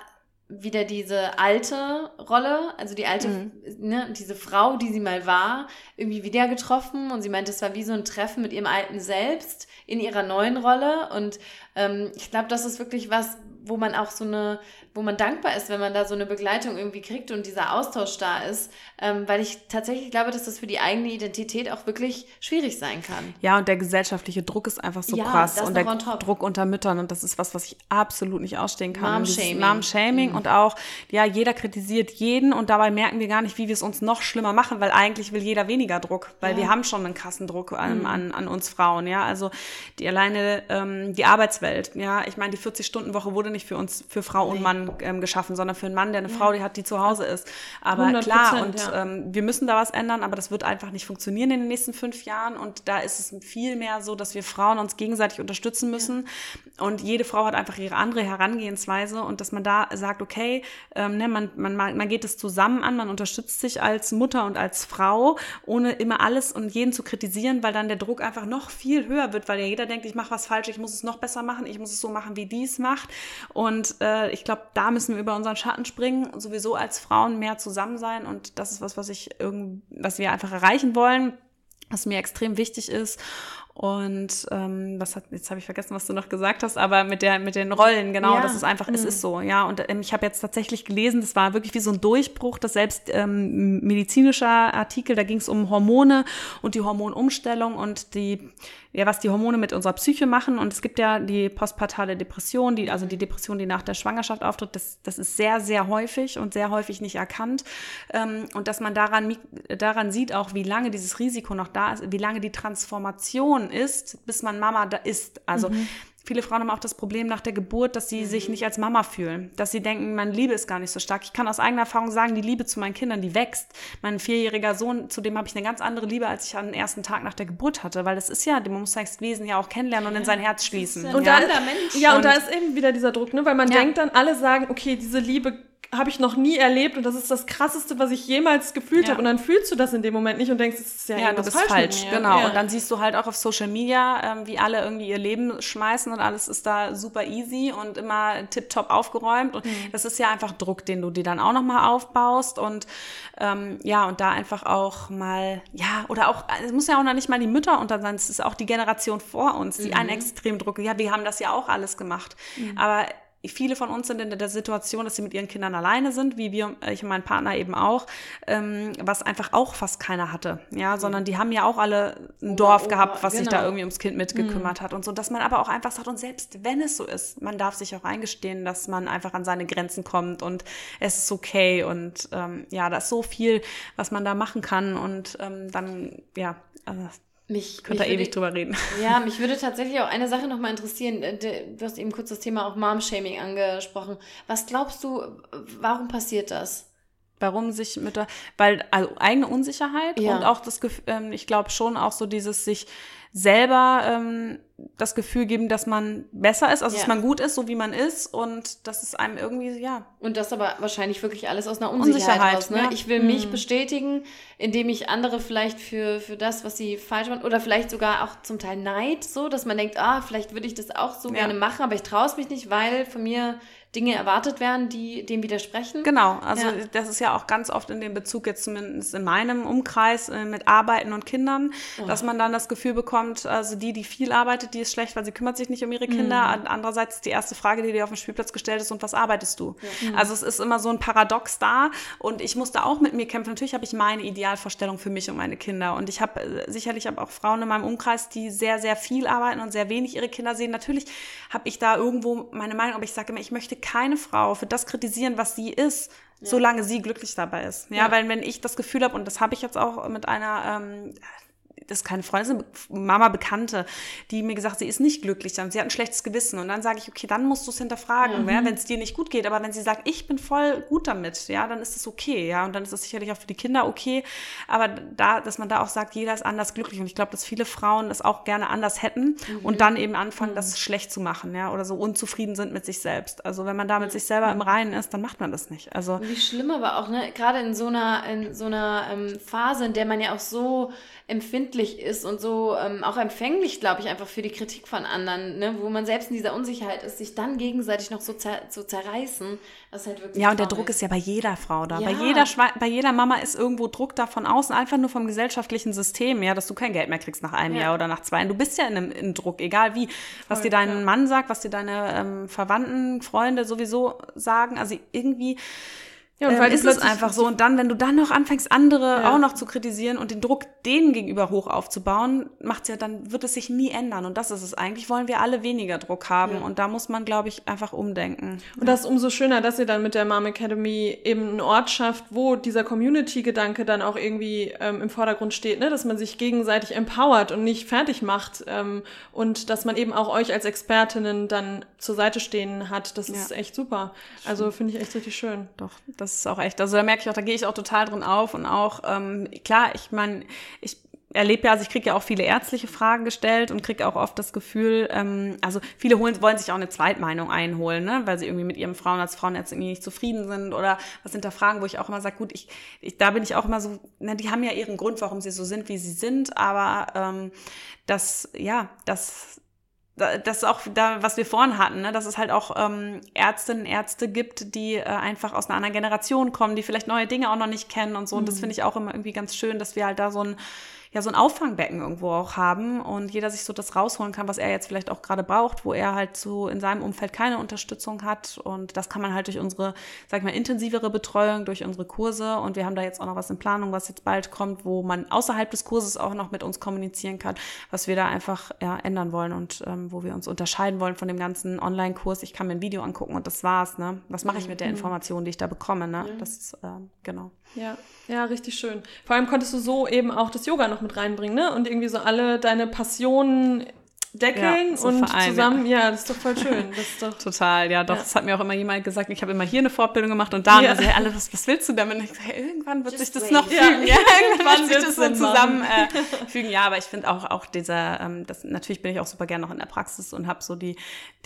wieder diese alte Rolle, also die alte, mhm. ne, diese Frau, die sie mal war, irgendwie wieder getroffen und sie meinte, es war wie so ein Treffen mit ihrem alten Selbst in ihrer neuen Rolle und ähm, ich glaube, das ist wirklich was, wo man auch so eine, wo man dankbar ist, wenn man da so eine Begleitung irgendwie kriegt und dieser Austausch da ist, ähm, weil ich tatsächlich glaube, dass das für die eigene Identität auch wirklich schwierig sein kann. Ja, und der gesellschaftliche Druck ist einfach so ja, krass und der Druck unter Müttern und das ist was, was ich absolut nicht ausstehen kann. Mom-Shaming. Mom-Shaming mhm. und auch, ja, jeder kritisiert jeden und dabei merken wir gar nicht, wie wir es uns noch schlimmer machen, weil eigentlich will jeder weniger Druck, weil ja. wir haben schon einen krassen Druck an, mhm. an, an uns Frauen, ja, also die alleine ähm, die Arbeitswelt, ja, ich meine, die 40-Stunden-Woche wurde nicht für uns, für Frau nee. und Mann ähm, geschaffen, sondern für einen Mann, der eine ja. Frau, die hat, die zu Hause ist. Aber klar, und ja. ähm, wir müssen da was ändern, aber das wird einfach nicht funktionieren in den nächsten fünf Jahren. Und da ist es viel mehr so, dass wir Frauen uns gegenseitig unterstützen müssen. Ja. Und jede Frau hat einfach ihre andere Herangehensweise und dass man da sagt, okay, ähm, ne, man, man, man geht es zusammen an, man unterstützt sich als Mutter und als Frau, ohne immer alles und jeden zu kritisieren, weil dann der Druck einfach noch viel höher wird, weil ja jeder denkt, ich mache was falsch, ich muss es noch besser machen, ich muss es so machen, wie die es macht. Und äh, ich glaube, da müssen wir über unseren Schatten springen sowieso als Frauen mehr zusammen sein. Und das ist was, was ich irgend, was wir einfach erreichen wollen, was mir extrem wichtig ist. Und ähm, was hat, jetzt habe ich vergessen, was du noch gesagt hast, aber mit der mit den Rollen, genau, ja. das ist einfach, mhm. es ist so, ja. Und ähm, ich habe jetzt tatsächlich gelesen, das war wirklich wie so ein Durchbruch, das selbst ähm, medizinischer Artikel, da ging es um Hormone und die Hormonumstellung und die ja, was die Hormone mit unserer Psyche machen. Und es gibt ja die postpartale Depression, die, also die Depression, die nach der Schwangerschaft auftritt, das, das ist sehr, sehr häufig und sehr häufig nicht erkannt. Ähm, und dass man daran, daran sieht auch, wie lange dieses Risiko noch da ist, wie lange die Transformation ist, bis man Mama da ist. Also mhm. Viele Frauen haben auch das Problem nach der Geburt, dass sie mhm. sich nicht als Mama fühlen, dass sie denken, meine Liebe ist gar nicht so stark. Ich kann aus eigener Erfahrung sagen, die Liebe zu meinen Kindern, die wächst. Mein vierjähriger Sohn, zu dem habe ich eine ganz andere Liebe, als ich an den ersten Tag nach der Geburt hatte, weil das ist ja, man muss das Wesen ja auch kennenlernen und in sein Herz schließen. Und ja. da, ja, und da ist eben wieder dieser Druck, ne? weil man ja. denkt dann, alle sagen, okay, diese Liebe habe ich noch nie erlebt und das ist das krasseste, was ich jemals gefühlt ja. habe. Und dann fühlst du das in dem Moment nicht und denkst, es ist ja, ja bist falsch. falsch genau. Ja. Und dann siehst du halt auch auf Social Media, ähm, wie alle irgendwie ihr Leben schmeißen und alles ist da super easy und immer tipptopp aufgeräumt. Und mhm. das ist ja einfach Druck, den du dir dann auch nochmal aufbaust. Und ähm, ja, und da einfach auch mal, ja, oder auch, es muss ja auch noch nicht mal die Mütter unter sein, es ist auch die Generation vor uns, die mhm. einen extrem Druck. Ja, wir haben das ja auch alles gemacht. Mhm. Aber viele von uns sind in der Situation, dass sie mit ihren Kindern alleine sind, wie wir, ich und mein Partner eben auch, ähm, was einfach auch fast keiner hatte, ja, sondern die haben ja auch alle ein Opa, Dorf gehabt, was genau. sich da genau. irgendwie ums Kind mitgekümmert mhm. hat und so, dass man aber auch einfach sagt, und selbst wenn es so ist, man darf sich auch eingestehen, dass man einfach an seine Grenzen kommt und es ist okay und ähm, ja, da ist so viel, was man da machen kann und ähm, dann, ja, also mich, Könnt ihr ewig drüber reden. Ja, mich würde tatsächlich auch eine Sache nochmal interessieren. Äh, du hast eben kurz das Thema auch Mom-Shaming angesprochen. Was glaubst du, warum passiert das? Warum sich mit der, weil also eigene Unsicherheit Ja. und auch das Gefühl, ähm, ich glaube schon auch so dieses sich selber ähm, das Gefühl geben, dass man besser ist, also Ja. dass man gut ist, so wie man ist und dass es einem irgendwie, ja, Und das aber wahrscheinlich wirklich alles aus einer Unsicherheit, Unsicherheit, raus. Ne? ja. Ich will mich bestätigen, indem ich andere vielleicht für, für das, was sie falsch machen, oder vielleicht sogar auch zum Teil Neid, so, dass man denkt, ah, vielleicht würde ich das auch so Ja. gerne machen, aber ich traue es mich nicht, weil von mir Dinge erwartet werden, die dem widersprechen. Genau, also Ja. das ist ja auch ganz oft in dem Bezug jetzt zumindest in meinem Umkreis äh, mit Arbeiten und Kindern, dass man dann das Gefühl bekommt, also die, die viel arbeitet, die ist schlecht, weil sie kümmert sich nicht um ihre Kinder. An- Andererseits ist die erste Frage, die dir auf dem Spielplatz gestellt ist, und was arbeitest du? Also es ist immer so ein Paradox da und ich musste auch mit mir kämpfen. Natürlich habe ich meine Idealvorstellung für mich und meine Kinder und ich habe äh, sicherlich aber auch Frauen in meinem Umkreis, die sehr, sehr viel arbeiten und sehr wenig ihre Kinder sehen. Natürlich habe ich da irgendwo meine Meinung, aber ich sage immer, ich möchte keine Frau für das kritisieren, was sie ist, solange sie glücklich dabei ist. Ja, Ja. weil wenn ich das Gefühl habe, und das habe ich jetzt auch mit einer, ähm, das ist keine Freundin, das ist eine Mama Bekannte, die mir gesagt, sie ist nicht glücklich, dann sie hat ein schlechtes Gewissen. Und dann sage ich, okay, dann musst du es hinterfragen, ja, wenn es dir nicht gut geht, aber wenn sie sagt, ich bin voll gut damit, ja, dann ist es okay, ja, und dann ist es sicherlich auch für die Kinder okay, aber da, dass man da auch sagt, jeder ist anders glücklich. Und ich glaube, dass viele Frauen das auch gerne anders hätten und dann eben anfangen, das schlecht zu machen, ja, oder so unzufrieden sind mit sich selbst. Also wenn man da mit sich selber im Reinen ist, dann macht man das nicht. Also Wie schlimm aber auch, ne? Gerade in so einer, in so einer ähm, Phase, in der man ja auch so empfindlich ist und so ähm, auch empfänglich, glaube ich, einfach für die Kritik von anderen, ne? wo man selbst in dieser Unsicherheit ist, sich dann gegenseitig noch so zer zu zerreißen, das ist halt wirklich Ja, und der. Druck ist ja bei jeder Frau da. Bei, Ja. jeder Schwe bei jeder Mama ist irgendwo Druck da von außen, einfach nur vom gesellschaftlichen System, ja, dass du kein Geld mehr kriegst nach einem Ja. Jahr oder nach zwei. Du bist ja in einem in Druck, egal wie. Was dir dein Mann sagt, was dir deine ähm, Verwandten, Freunde sowieso sagen. Also irgendwie Ja, ähm, weil die ist es einfach so. Und dann, wenn du dann noch anfängst, andere Ja. auch noch zu kritisieren und den Druck denen gegenüber hoch aufzubauen, macht's ja, dann wird es sich nie ändern. Und das ist es. Eigentlich wollen wir alle weniger Druck haben. Und da muss man, glaube ich, einfach umdenken. Und das ist umso schöner, dass ihr dann mit der Mom Academy eben einen Ort schafft, wo dieser Community-Gedanke dann auch irgendwie ähm, im Vordergrund steht, ne? dass man sich gegenseitig empowert und nicht fertig macht ähm, und dass man eben auch euch als Expertinnen dann zur Seite stehen hat. Das ist Ja. echt super. Also finde ich echt richtig schön. Doch, das ist auch echt. Also da merke ich auch, da gehe ich auch total drin auf und auch, ähm, klar, ich meine, ich erlebe ja, also ich kriege ja auch viele ärztliche Fragen gestellt und kriege auch oft das Gefühl, ähm, also viele holen, wollen sich auch eine Zweitmeinung einholen, ne, weil sie irgendwie mit ihrem Frauenarzt, Frauenarzt irgendwie nicht zufrieden sind oder was hinterfragen, wo ich auch immer sage, gut, ich, ich da bin ich auch immer so, ne, die haben ja ihren Grund, warum sie so sind, wie sie sind, aber ähm, das, ja, das da- das ist auch da, was wir vorhin hatten, ne? dass es halt auch ähm, Ärztinnen, Ärzte gibt, die äh, einfach aus einer anderen Generation kommen, die vielleicht neue Dinge auch noch nicht kennen und so. Und das finde ich auch immer irgendwie ganz schön, dass wir halt da so ein ja so ein Auffangbecken irgendwo auch haben und jeder sich so das rausholen kann, was er jetzt vielleicht auch gerade braucht, wo er halt so in seinem Umfeld keine Unterstützung hat und das kann man halt durch unsere, sag ich mal, intensivere Betreuung, durch unsere Kurse und wir haben da jetzt auch noch was in Planung, was jetzt bald kommt, wo man außerhalb des Kurses auch noch mit uns kommunizieren kann, was wir da einfach ja, ändern wollen und ähm, wo wir uns unterscheiden wollen von dem ganzen Online-Kurs. Ich kann mir ein Video angucken und das war's, ne? Was mache ich mit der Information, die ich da bekomme, ne? Das ist, ähm, genau. Ja, ja, richtig schön. Vor allem konntest du so eben auch das Yoga noch mit reinbringen, ne? Und irgendwie so alle deine Passionen deckeln Ja, so und vereinen, zusammen, ja. das ist doch voll schön. Das ist doch Total, ja, doch. Ja. Das hat mir auch immer jemand gesagt. Ich habe immer hier eine Fortbildung gemacht und da. Ja. Und dann so, hey, alle, was, was willst du damit? Und ich hey, irgendwann wird Just sich das wait. noch Ja. fügen. Ja, irgendwann wird sich das so zusammen äh, fügen. Ja, aber ich finde auch, auch dieser, ähm, das, natürlich bin ich auch super gerne noch in der Praxis und habe so die,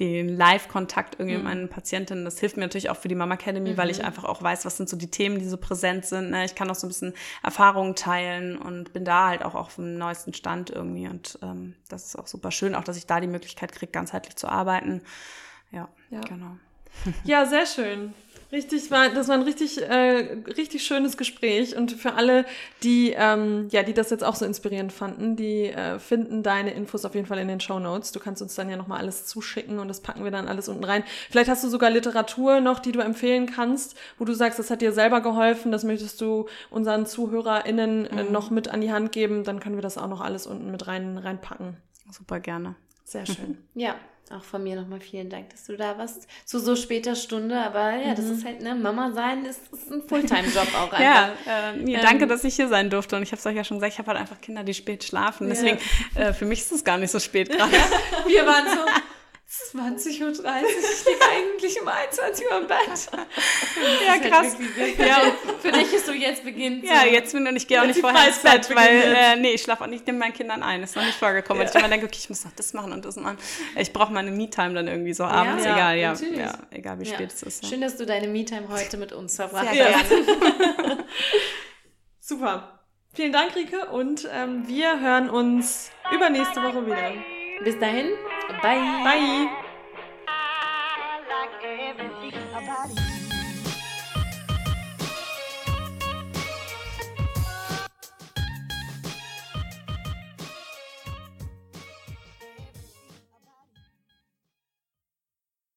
den Live-Kontakt irgendwie mit meinen Patientinnen. Das hilft mir natürlich auch für die Mama Academy, weil ich einfach auch weiß, was sind so die Themen, die so präsent sind. Ne? Ich kann auch so ein bisschen Erfahrungen teilen und bin da halt auch auf dem neuesten Stand irgendwie. Und ähm, das ist auch super schön, auch dass ich da die Möglichkeit kriege, ganzheitlich zu arbeiten. Ja, Ja. genau. Ja, sehr schön. Richtig, war, das war ein richtig, äh, richtig schönes Gespräch. Und für alle, die, ähm, ja, die das jetzt auch so inspirierend fanden, die äh, finden deine Infos auf jeden Fall in den Show Notes. Du kannst uns dann ja nochmal alles zuschicken und das packen wir dann alles unten rein. Vielleicht hast du sogar Literatur noch, die du empfehlen kannst, wo du sagst, das hat dir selber geholfen, das möchtest du unseren ZuhörerInnen äh, noch mit an die Hand geben, dann können wir das auch noch alles unten mit rein, reinpacken. Super gerne. Sehr schön. Ja, auch von mir nochmal vielen Dank, dass du da warst. Zu so später Stunde, aber ja, das ist halt, ne, Mama sein ist, ist ein Fulltime-Job auch einfach. Ja, äh, nee, danke, Ähm, dass ich hier sein durfte. Und ich habe es euch ja schon gesagt, ich habe halt einfach Kinder, die spät schlafen. Deswegen, äh, für mich ist es gar nicht so spät gerade. Wir waren so, 20.30 Uhr, ich liege eigentlich um 21 Uhr im Bett. ja, krass. Ja, für dich ist so, jetzt beginnt Ja, jetzt bin ich gehe auch nicht vorher ins Bett, weil, äh, nee, ich schlafe auch nicht mit meinen Kindern ein. Ist noch nicht vorgekommen. Ja. Weil ich immer denke, okay, ich muss noch das machen und das machen. Ich brauche meine Me-Time dann irgendwie so abends, ja, egal, ja, ja, egal wie spät es ist. Schön, dass du deine Me-Time heute mit uns verbracht hast. Super. Vielen Dank, Rike, und ähm, wir hören uns übernächste Woche wieder. Bis dahin, bye. Bye.